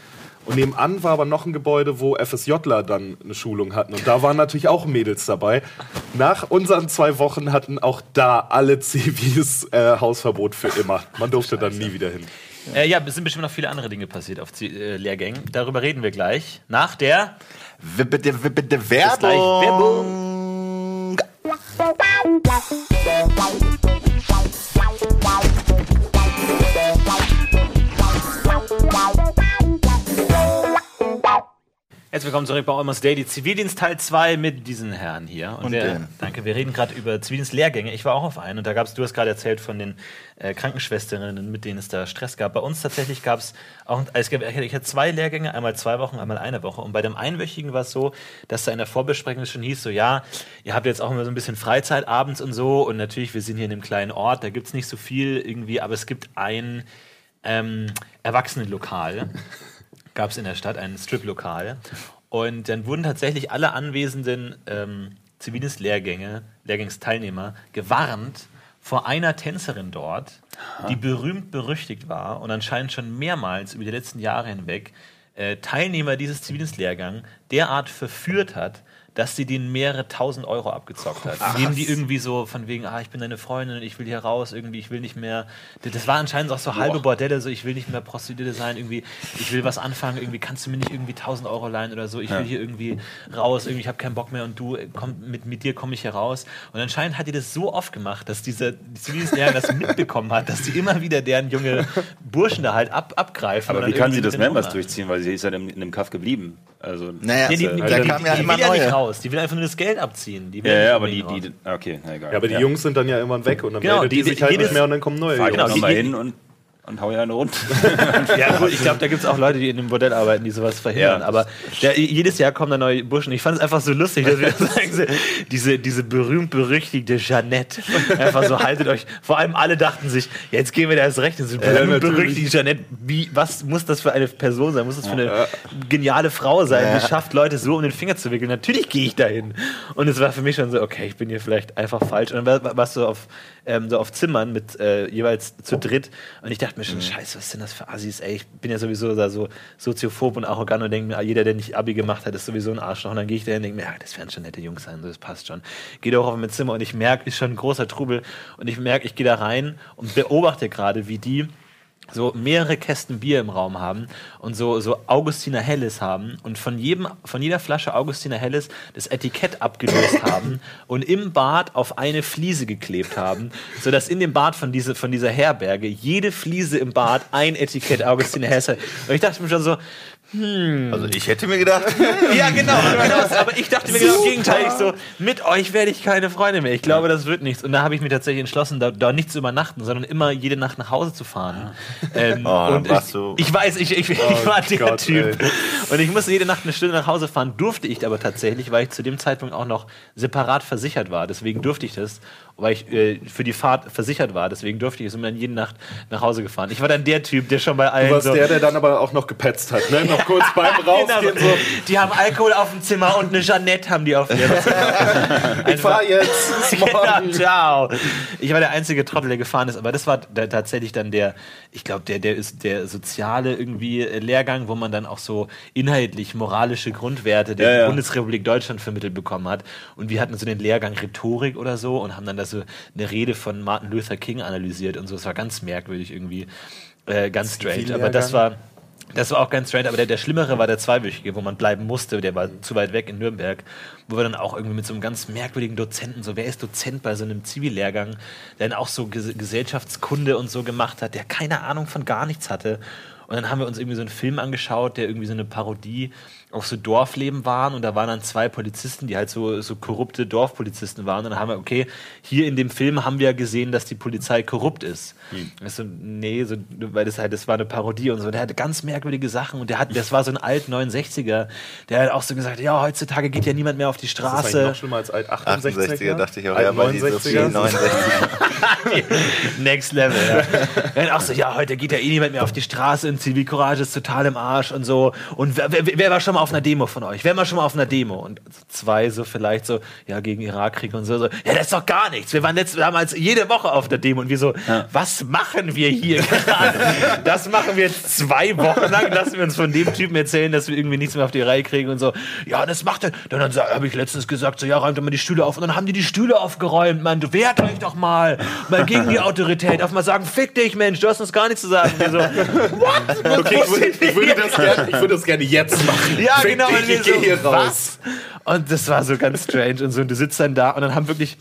Und nebenan war aber noch ein Gebäude, wo FSJler dann eine Schulung hatten. Und da waren natürlich auch Mädels dabei. Nach unseren zwei Wochen hatten auch da alle Zivis äh, Hausverbot für immer. Man durfte dann nie wieder hin. Äh, ja, es sind bestimmt noch viele andere Dinge passiert auf Zi- äh, Lehrgängen. Darüber reden wir gleich. Nach der. Bitte, bitte gleich. Werbung. Herzlich willkommen zurück bei Almost Daily Zivildienst Teil 2 mit diesen Herren hier. Und wir, den. danke, wir reden gerade über Zivildienstlehrgänge. Ich war auch auf einen und da gab es, du hast gerade erzählt von den äh, Krankenschwesterinnen, mit denen es da Stress gab. Bei uns tatsächlich gab es auch, es gab, ich hatte zwei Lehrgänge, einmal zwei Wochen, einmal eine Woche. Und bei dem einwöchigen war es so, dass da in der Vorbesprechung schon hieß, so ja, ihr habt jetzt auch immer so ein bisschen Freizeit abends und so. Und natürlich, wir sind hier in einem kleinen Ort, da gibt es nicht so viel irgendwie, aber es gibt ein ähm, Erwachsenenlokal gab es in der Stadt ein Strip-Lokal. Und dann wurden tatsächlich alle anwesenden ähm, Zivildienstlehrgänge, Lehrgangsteilnehmer gewarnt vor einer Tänzerin dort, die berühmt berüchtigt war und anscheinend schon mehrmals über die letzten Jahre hinweg äh, Teilnehmer dieses Zivildienstlehrgangs derart verführt hat, dass sie denen mehrere tausend Euro abgezockt hat. Indem die irgendwie so von wegen, ah, ich bin deine Freundin und ich will hier raus, irgendwie, ich will nicht mehr. Das war anscheinend auch so halbe Bordelle, so ich will nicht mehr Prostituierte sein, irgendwie, ich will was anfangen, irgendwie kannst du mir nicht irgendwie tausend Euro leihen oder so, ich will hier irgendwie raus, irgendwie, ich habe keinen Bock mehr und du, äh, komm, mit, mit dir komme ich hier raus. Und anscheinend hat die das so oft gemacht, dass dieser Zivildienstlehrer das mitbekommen hat, dass die immer wieder deren junge Burschen da halt ab, abgreifen. Aber wie kann sie das mehrmals durchziehen? Weil sie ist ja in, in dem Kaff geblieben. Also, Naja, Nee, die, die, da die, kam ja die immer will ja nicht neue. raus, die will einfach nur das Geld abziehen. Die will ja, ja, aber die, die, okay, na egal. Ja, aber die Jungs sind dann ja irgendwann weg und dann Genau, meldet die, die- sich halt nicht mehr und dann kommen neue Fahr Jungs. genau, die- die- hin und und hau ja eine runter. Ja, gut, ich glaube, da gibt es auch Leute, die in dem Bordell arbeiten, die sowas verhindern. Ja. Aber der, jedes Jahr kommen da neue Burschen. Ich fand es einfach so lustig, dass wir sagen, so, diese, diese berühmt-berüchtigte Jeannette. Einfach so, haltet euch. Vor allem alle dachten sich, jetzt gehen wir da erst recht. Diese berühmt-berüchtigte Jeannette. Wie, was muss das für eine Person sein? Muss das für eine geniale Frau sein, die schafft, Leute so um den Finger zu wickeln? Natürlich gehe ich dahin. Und es war für mich schon so, okay, ich bin hier vielleicht einfach falsch. Und dann war- warst du auf, ähm, so auf Zimmern mit äh, jeweils zu dritt. Und ich dachte mir schon, scheiße, was sind das für Assis, ey? Ich bin ja sowieso da so soziophob und arrogant und denke mir, ah, jeder, der nicht Abi gemacht hat, ist sowieso ein Arschloch. Und dann gehe ich dahin und denke mir, ja, das werden schon nette Jungs sein, so, das passt schon. Gehe doch auf mein Zimmer und ich merke, ist schon ein großer Trubel. Und ich merke, ich gehe da rein und beobachte gerade, wie die so mehrere Kästen Bier im Raum haben und so, so Augustiner Helles haben und von, jedem, von jeder Flasche Augustiner Helles das Etikett abgelöst haben und im Bad auf eine Fliese geklebt haben, sodass in dem Bad von, diese, von dieser Herberge jede Fliese im Bad ein Etikett Augustiner Helles hat. Und ich dachte mir schon so, Also ich hätte mir gedacht, ja, genau, genau. Aber ich dachte mir genau im Gegenteil. Ich so, mit euch werde ich keine Freunde mehr. Ich glaube, das wird nichts. Und da habe ich mir tatsächlich entschlossen, da, da nicht zu übernachten, sondern immer jede Nacht nach Hause zu fahren. Ähm, Oh, und ich, du- ich weiß, ich, ich, ich war der Gott, Typ. Und ich musste jede Nacht eine Stunde nach Hause fahren, durfte ich aber tatsächlich, weil ich zu dem Zeitpunkt auch noch separat versichert war. Deswegen durfte ich das, weil ich äh, für die Fahrt versichert war. Deswegen durfte ich es dann jede Nacht nach Hause gefahren. Ich war dann der Typ, der schon bei allen Du warst so, der, der dann aber auch noch gepetzt hat, ne? Noch kurz beim Rausgehen Genau. so, Die haben Alkohol auf dem Zimmer und eine Jeannette haben die auf ihrem Zimmer. ich fahr jetzt. Genau, morgen. ciao. Ich war der einzige Trottel, der gefahren ist, aber das war da tatsächlich dann der, ich glaube, der, der ist der soziale irgendwie äh, Lehrgang, wo man dann auch so inhaltlich moralische Grundwerte der Ja, ja. Bundesrepublik Deutschland vermittelt bekommen hat. Und wir hatten so den Lehrgang Rhetorik oder so und haben dann da so eine Rede von Martin Luther King analysiert und so. Es war ganz merkwürdig irgendwie, äh, ganz strange. Aber das war das war auch ganz strange, aber der, der Schlimmere war der zweiwöchige, wo man bleiben musste. Der war zu weit weg in Nürnberg, wo wir dann auch irgendwie mit so einem ganz merkwürdigen Dozenten, so wer ist Dozent bei so einem Zivillehrgang, der dann auch so Ges Gesellschaftskunde und so gemacht hat, der keine Ahnung von gar nichts hatte. Und dann haben wir uns irgendwie so einen Film angeschaut, der irgendwie so eine Parodie auf so Dorfleben waren. Und da waren dann zwei Polizisten, die halt so, so korrupte Dorfpolizisten waren. Und dann haben wir, okay, hier in dem Film haben wir gesehen, dass die Polizei korrupt ist. Ich so, nee, so, weil das halt, das war eine Parodie und so. Der hatte ganz merkwürdige Sachen und der hat, das war so ein alt 69er, der hat auch so gesagt, ja, heutzutage geht ja niemand mehr auf die Das ist eigentlich Straße. noch schlimmer als alt 68er. 68er dachte ich auch, Alt ja, weil die so 69er. viel 69 Next Level, ja. Dann auch so, ja, heute geht ja eh niemand mehr auf die Straße und Zivilcourage ist total im Arsch und so. Und wer, wer, wer war schon mal auf einer Demo von euch? Wer war schon mal auf einer Demo? Und zwei so vielleicht so, ja, gegen Irakkrieg und so, so. Ja, das ist doch gar nichts. Wir waren letztes, damals jede Woche auf der Demo und wir so, was machen wir hier gerade? Das machen wir jetzt zwei Wochen lang, lassen wir uns von dem Typen erzählen, dass wir irgendwie nichts mehr auf die Reihe kriegen und so. Ja, das macht er. Dann, dann habe ich letztens gesagt, so, ja, räumt doch mal die Stühle auf. Und dann haben die die Stühle aufgeräumt. Man, du wehrt euch doch mal. Mal gegen die Autorität. Auf mal sagen, fick dich, Mensch, du hast uns gar nichts zu sagen. Und wir so, what? Okay, ich würde, ich, würde das gerne, ich würde das gerne jetzt machen. Ja, genau. Und ich gehe so, hier raus. was? Und das war so ganz strange. Und so, und du sitzt dann da und dann haben wirklich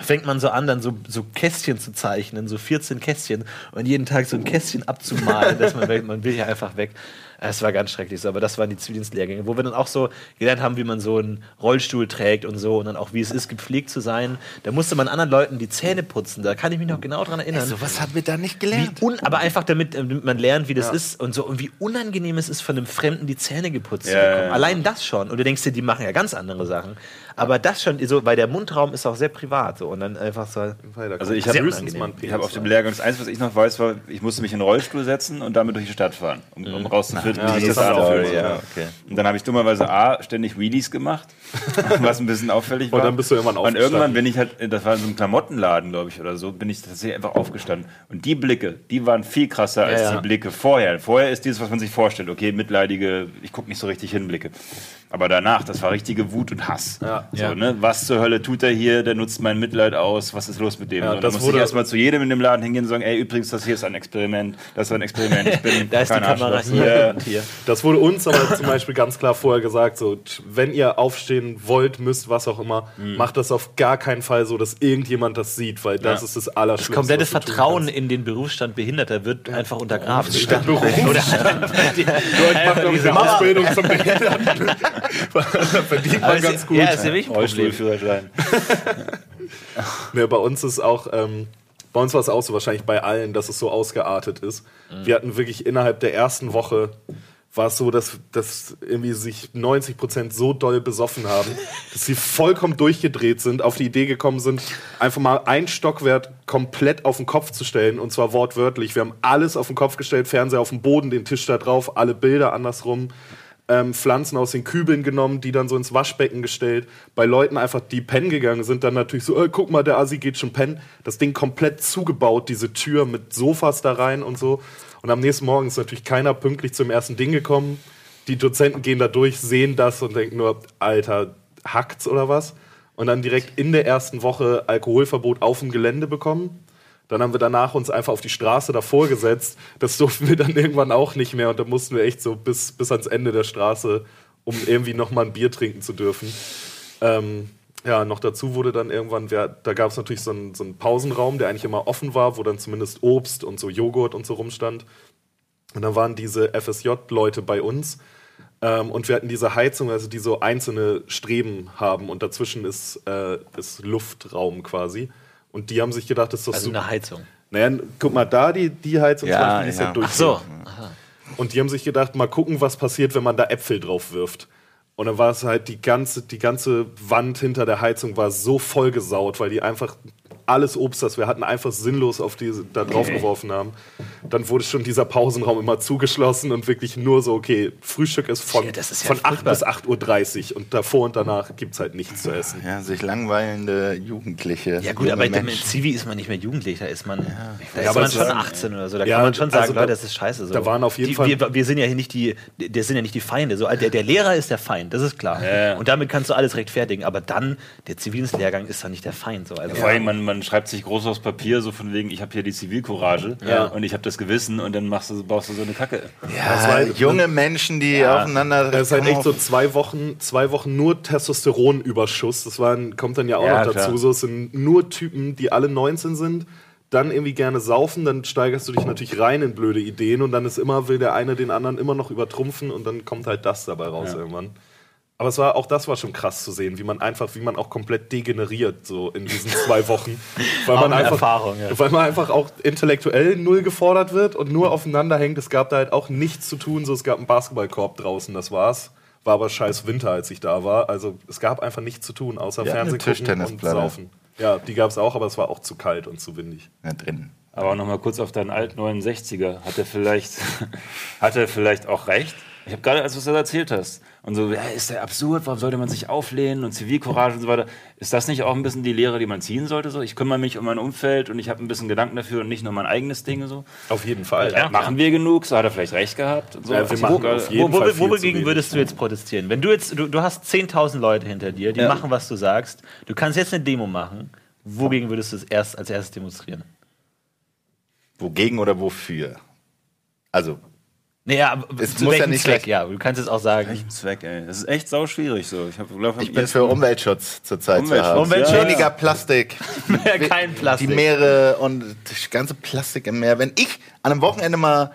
fängt man so an, dann so, so Kästchen zu zeichnen, so 14 Kästchen und jeden Tag so ein Kästchen abzumalen, dass man, will- man will ja einfach weg. Es war ganz schrecklich so, aber das waren die Zivildienstlehrgänge, wo wir dann auch so gelernt haben, wie man so einen Rollstuhl trägt und so und dann auch, wie es ist, gepflegt zu sein. Da musste man anderen Leuten die Zähne putzen, da kann ich mich noch genau dran erinnern. Sowas haben wir da nicht gelernt. un, aber einfach damit, damit man lernt, wie das ist und so und wie unangenehm es ist, von einem Fremden die Zähne geputzt zu Ja, ja, bekommen. ja. Allein das schon. Und du denkst dir, die machen ja ganz andere Sachen. Aber das schon, so, weil der Mundraum ist auch sehr privat. So, und dann einfach so. Also ich hab- Ich habe auf dem Lehrgang, das Einzige, was ich noch weiß, war, ich musste mich in den Rollstuhl setzen und damit durch die Stadt fahren, um, um rauszufinden, Ja, wie sich das so, ja, okay. Und dann habe ich dummerweise A, ständig Wheelies gemacht, was ein bisschen auffällig war. Und dann bist du irgendwann Und aufgestanden. irgendwann bin ich halt, das war in so einem Klamottenladen, glaube ich, oder so, bin ich tatsächlich einfach aufgestanden. Und die Blicke, die waren viel krasser als Ja, ja. die Blicke vorher. Vorher ist dieses, was man sich vorstellt, okay, mitleidige, ich gucke nicht so richtig hin, Blicke. Aber danach, das war richtige Wut und Hass. Ja. So, Ja. ne? Was zur Hölle tut er hier? Der nutzt mein Mitleid aus. Was ist los mit dem? Ja, so, dann das muss ich wurde- erstmal zu jedem in dem Laden hingehen und sagen, ey, übrigens, das hier ist ein Experiment, das war ein Experiment, ich bin Da ist die kein Kamera Arschloch. hier und hier. Das wurde uns aber zum Beispiel ganz klar vorher gesagt, so, wenn ihr aufstehen wollt, müsst, was auch immer, macht das auf gar keinen Fall so, dass irgendjemand das sieht, weil das Ja. ist das Allerschlimmste. Das komplette was du tun Vertrauen in den Berufsstand Behinderter wird einfach untergraben. Der Berufsstand. Oder Ich mache doch diese eine Ausbildung zum Behinderten. Verdient man ganz gut. Ja, ist ja wirklich ein. Rollstuhlführerschein. Ne, bei uns ist auch, ähm, bei uns war es auch so, wahrscheinlich bei allen, dass es so ausgeartet ist. Wir hatten wirklich innerhalb der ersten Woche war es so, dass, dass irgendwie sich 90 Prozent so doll besoffen haben, dass sie vollkommen durchgedreht sind, auf die Idee gekommen sind, einfach mal ein Stockwert komplett auf den Kopf zu stellen und zwar wortwörtlich. Wir haben alles auf den Kopf gestellt, Fernseher auf dem Boden, den Tisch da drauf, alle Bilder andersrum. Ähm, Pflanzen aus den Kübeln genommen, die dann so ins Waschbecken gestellt. Bei Leuten einfach, die pennen gegangen sind, dann natürlich so, äh, guck mal, der Assi geht schon pennen. Das Ding komplett zugebaut, diese Tür mit Sofas da rein und so. Und am nächsten Morgen ist natürlich keiner pünktlich zum ersten Ding gekommen. Die Dozenten gehen da durch, sehen das und denken nur, Alter, hackt's oder was? Und dann direkt in der ersten Woche Alkoholverbot auf dem Gelände bekommen. Dann haben wir danach uns einfach auf die Straße davor gesetzt. Das durften wir dann irgendwann auch nicht mehr. Und da mussten wir echt so bis, bis ans Ende der Straße, um irgendwie nochmal ein Bier trinken zu dürfen. Ähm, ja, noch dazu wurde dann irgendwann, wer, da gab es natürlich so einen, so einen Pausenraum, der eigentlich immer offen war, wo dann zumindest Obst und so Joghurt und so rumstand. Und dann waren diese FSJ-Leute bei uns. Ähm, und wir hatten diese Heizung, also die so einzelne Streben haben und dazwischen ist, äh, ist Luftraum quasi. Und die haben sich gedacht, das ist doch Also super. eine Heizung. Naja, guck mal, da die, die Heizung Ja, zum Beispiel, die ist ja ja. durch. Ach so. Und die haben sich gedacht, mal gucken, was passiert, wenn man da Äpfel drauf wirft. Und dann war es halt die ganze, die ganze Wand hinter der Heizung war so vollgesaut, weil die einfach alles Obst, das wir hatten, einfach sinnlos auf diese da drauf geworfen haben. Dann wurde schon dieser Pausenraum immer zugeschlossen und wirklich nur so, okay, Frühstück ist von, Ja, das ist ja von 8 furchtbar. bis 8.30 Uhr und davor und danach gibt es halt nichts zu essen. Ja, sich langweilende Jugendliche. Ja gut, aber mit Menschen. Zivi ist man nicht mehr jugendlich, da ist man, da ist aber man schon war- 18 oder so. Da Ja, kann man schon sagen, also da- Leute, das ist scheiße. So. da waren auf jeden die, Fall- Wir, wir sind ja hier nicht die, der sind ja nicht die Feinde. So, der, der Lehrer ist der Feind, das ist klar. Ja. Und damit kannst du alles rechtfertigen. Aber dann, der Zivildienstlehrgang ist doch nicht der Feind. So. Also, Vor allem, man, man schreibt sich groß aufs Papier, so von wegen, ich habe hier die Zivilcourage Ja. und ich habe das Gewissen und dann machst du, baust du so eine Kacke. Das Ja, war- Ah, junge Menschen, die aufeinander. Das ist halt echt so zwei Wochen, zwei Wochen nur Testosteronüberschuss. Das waren, kommt dann ja auch Ja, noch klar. dazu. So, es sind nur Typen, die alle 19 sind, dann irgendwie gerne saufen, dann steigerst du dich natürlich rein in blöde Ideen und dann ist immer, will der eine den anderen immer noch übertrumpfen und dann kommt halt das dabei raus Ja. irgendwann. Aber es war, auch das war schon krass zu sehen, wie man einfach, wie man auch komplett degeneriert, so in diesen zwei Wochen. Weil man einfach, Erfahrung, ja. weil man einfach auch intellektuell null gefordert wird und nur aufeinander hängt. Es gab da halt auch nichts zu tun. So, es gab einen Basketballkorb draußen, das war's. War aber scheiß Winter, als ich da war. Also es gab einfach nichts zu tun, außer Ja, Fernsehen gucken und saufen. Ja, die gab es auch, aber es war auch zu kalt und zu windig. Ja, drin. Aber nochmal kurz auf deinen alten 69er. Hat er vielleicht, hat er vielleicht auch recht? Ich habe gerade, als du das erzählt hast, und so, ja, ist der absurd, warum sollte man sich auflehnen und Zivilcourage und so weiter. Ist das nicht auch ein bisschen die Lehre, die man ziehen sollte? So, ich kümmere mich um mein Umfeld und ich habe ein bisschen Gedanken dafür und nicht nur mein eigenes Ding und so. Auf jeden Fall. Ja, machen wir genug? So hat er vielleicht recht gehabt. Und so. Ja, wir machen auf jeden wo, Fall wo, viel zu wogegen würdest du jetzt protestieren? Wenn du jetzt, du, du hast 10.000 Leute hinter dir, die Ja. machen, was du sagst. Du kannst jetzt eine Demo machen. Wogegen würdest du es erst als erstes demonstrieren? Wogegen oder wofür? Also, Naja, aber Es zu muss ja nicht Zweck? gleich- Ja, du kannst jetzt auch sagen. Welchen Zweck, ey? Das ist echt sau schwierig so. Ich, hab, glaub, ich bin für Umweltschutz zurzeit zu Umweltschutz, haben. Umweltschutz. Weniger Plastik. Kein Plastik. Die Meere und das ganze Plastik im Meer. Wenn ich an einem Wochenende mal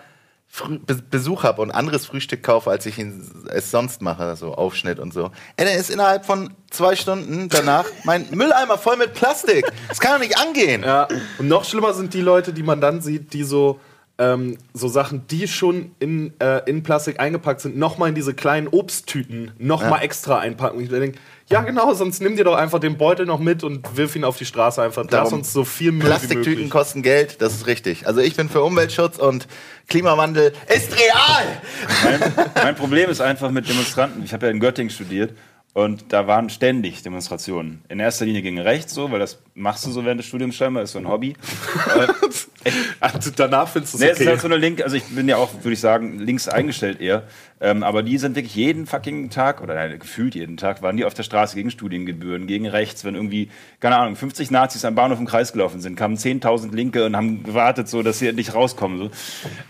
Besuch habe und anderes Frühstück kaufe, als ich es sonst mache, so Aufschnitt und so, ey, dann ist innerhalb von zwei Stunden danach mein Mülleimer voll mit Plastik. Das kann doch nicht angehen. Ja, und noch schlimmer sind die Leute, die man dann sieht, die so, ähm, so Sachen, die schon in, äh, in Plastik eingepackt sind, nochmal in diese kleinen Obsttüten nochmal Ja. extra einpacken. Und ich denke, ja genau, sonst nimm dir doch einfach den Beutel noch mit und wirf ihn auf die Straße einfach. Lass Darum, uns so viel Müll wie Plastiktüten möglich. kosten Geld, das ist richtig. Also ich bin für Umweltschutz und Klimawandel ist real. Mein, mein Problem ist einfach mit Demonstranten. Ich habe ja in Göttingen studiert und da waren ständig Demonstrationen. In erster Linie gegen rechts so, weil das machst du so während des Studiums scheinbar, ist so ein Hobby. Also danach findest du es Nee, es ist okay. halt so eine Link, also ich bin ja auch, würde ich sagen, links eingestellt eher. Ähm, aber die sind wirklich jeden fucking Tag, oder nein, gefühlt jeden Tag, waren die auf der Straße gegen Studiengebühren, gegen rechts, wenn irgendwie, keine Ahnung, 50 Nazis am Bahnhof im Kreis gelaufen sind, kamen 10.000 Linke und haben gewartet, so, dass sie endlich rauskommen. So.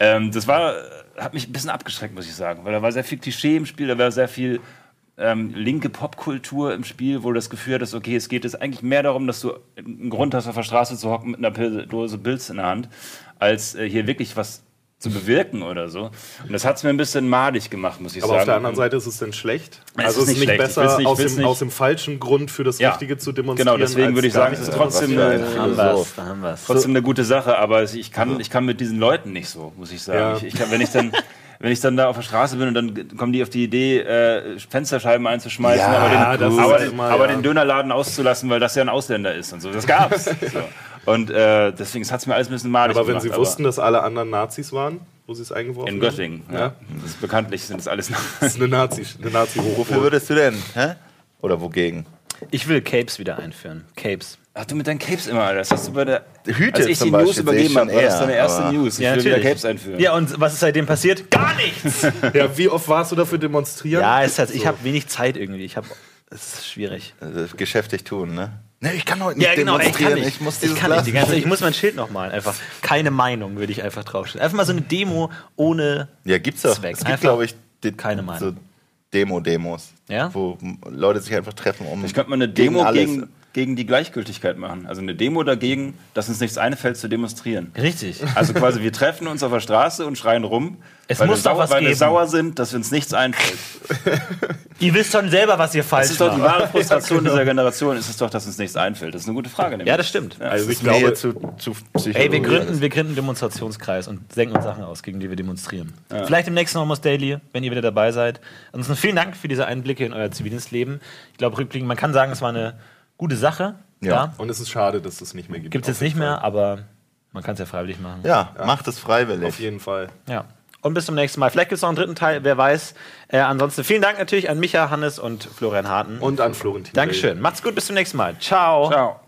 Ähm, das war, hat mich ein bisschen abgeschreckt, muss ich sagen, weil da war sehr viel Klischee im Spiel, da war sehr viel ähm, linke Popkultur im Spiel, wo du das Gefühl hattest, okay, es geht jetzt eigentlich mehr darum, dass du einen Grund hast, auf der Straße zu hocken mit einer Pil- Dose Pilz in der Hand, als äh, hier wirklich was zu bewirken oder so. Und das hat es mir ein bisschen madig gemacht, muss ich Aber sagen. auf der anderen Seite ist es denn schlecht? Es also ist ist es nicht nicht schlecht. Besser, nicht- aus, dem, nicht- aus dem falschen Grund für das Ja. Richtige zu demonstrieren? Genau, deswegen würde ich sagen, es ist trotzdem, was für ein Da haben Philosoph. wir's, da haben wir's. trotzdem eine gute Sache, aber ich kann, ich kann mit diesen Leuten nicht so, muss ich sagen. Ja. Ich, ich kann, wenn ich dann. Wenn ich dann da auf der Straße bin und dann kommen die auf die Idee, äh, Fensterscheiben einzuschmeißen, Ja, aber, den, aber, immer, aber ja. den Dönerladen auszulassen, weil das ja ein Ausländer ist und so. Das gab's. so. Und äh, deswegen hat es mir alles ein bisschen malig Aber wenn gemacht. Sie wussten, dass alle anderen Nazis waren, wo Sie es eingeworfen in haben? Göttingen, ja. Ja. Das ist bekanntlich sind das alles. Das ist eine Nazi, eine nazi Wofür würdest du denn? Hä? Oder wogegen? Ich will Capes wieder einführen. Capes. Ach, du mit deinen Capes immer, Alter. Das hast du bei der. Hüte als ich zum die News Beispiel übergeben habe, war das deine erste News. Ich will wieder Capes einführen. Ja, und was ist seitdem passiert? Gar nichts! Ja, wie oft warst du dafür demonstrieren? ja, es hat, ich habe wenig Zeit irgendwie. Ich habe, es ist schwierig. Also geschäftig tun, ne? Ne, ich kann heute nicht Ja, genau, ey, ich kann demonstrieren. nicht. Ich muss ich kann nicht. Die ganze ich muss mein Schild noch malen. Einfach keine Meinung würde ich einfach draufstellen. Einfach mal so eine Demo ohne. Ja, gibt's doch. Zweck. Es gibt, glaube ich, die, keine Meinung. so Demo-Demos. Ja? Wo Leute sich einfach treffen, um. Ich könnte mal eine Demo alles- gegen, gegen die Gleichgültigkeit machen. Also eine Demo dagegen, dass uns nichts einfällt zu demonstrieren. Richtig. Also quasi, wir treffen uns auf der Straße und schreien rum, Es weil, muss wir, doch sauer, was weil wir geben. sauer sind, dass uns nichts einfällt. Ihr wisst schon selber, was ihr falsch Das ist doch die macht. wahre Frustration dieser Generation, ist es doch, dass uns nichts einfällt. Das ist eine gute Frage. nämlich. Ja, das stimmt. Also Ich ich glaube, zu, zu. Ey, wir gründen, wir gründen einen Demonstrationskreis und senken uns Sachen aus, gegen die wir demonstrieren. Vielleicht im nächsten Almost Daily, wenn ihr wieder dabei seid. Ansonsten vielen Dank für diese Einblicke in euer Zivildienstleben. Ich glaube, rückblickend, man kann sagen, es war eine gute Sache. Ja. und es ist schade, dass es nicht mehr gibt. Gibt es jetzt nicht mehr, aber man kann es ja freiwillig machen. Ja, macht es freiwillig. Auf jeden Fall. Ja. Und bis zum nächsten Mal. Vielleicht gibt es noch einen dritten Teil, wer weiß. Äh, ansonsten vielen Dank natürlich an Micha, Hannes und Florian Harten. Und an Florentin. Dankeschön. Macht's gut, bis zum nächsten Mal. Ciao. Ciao.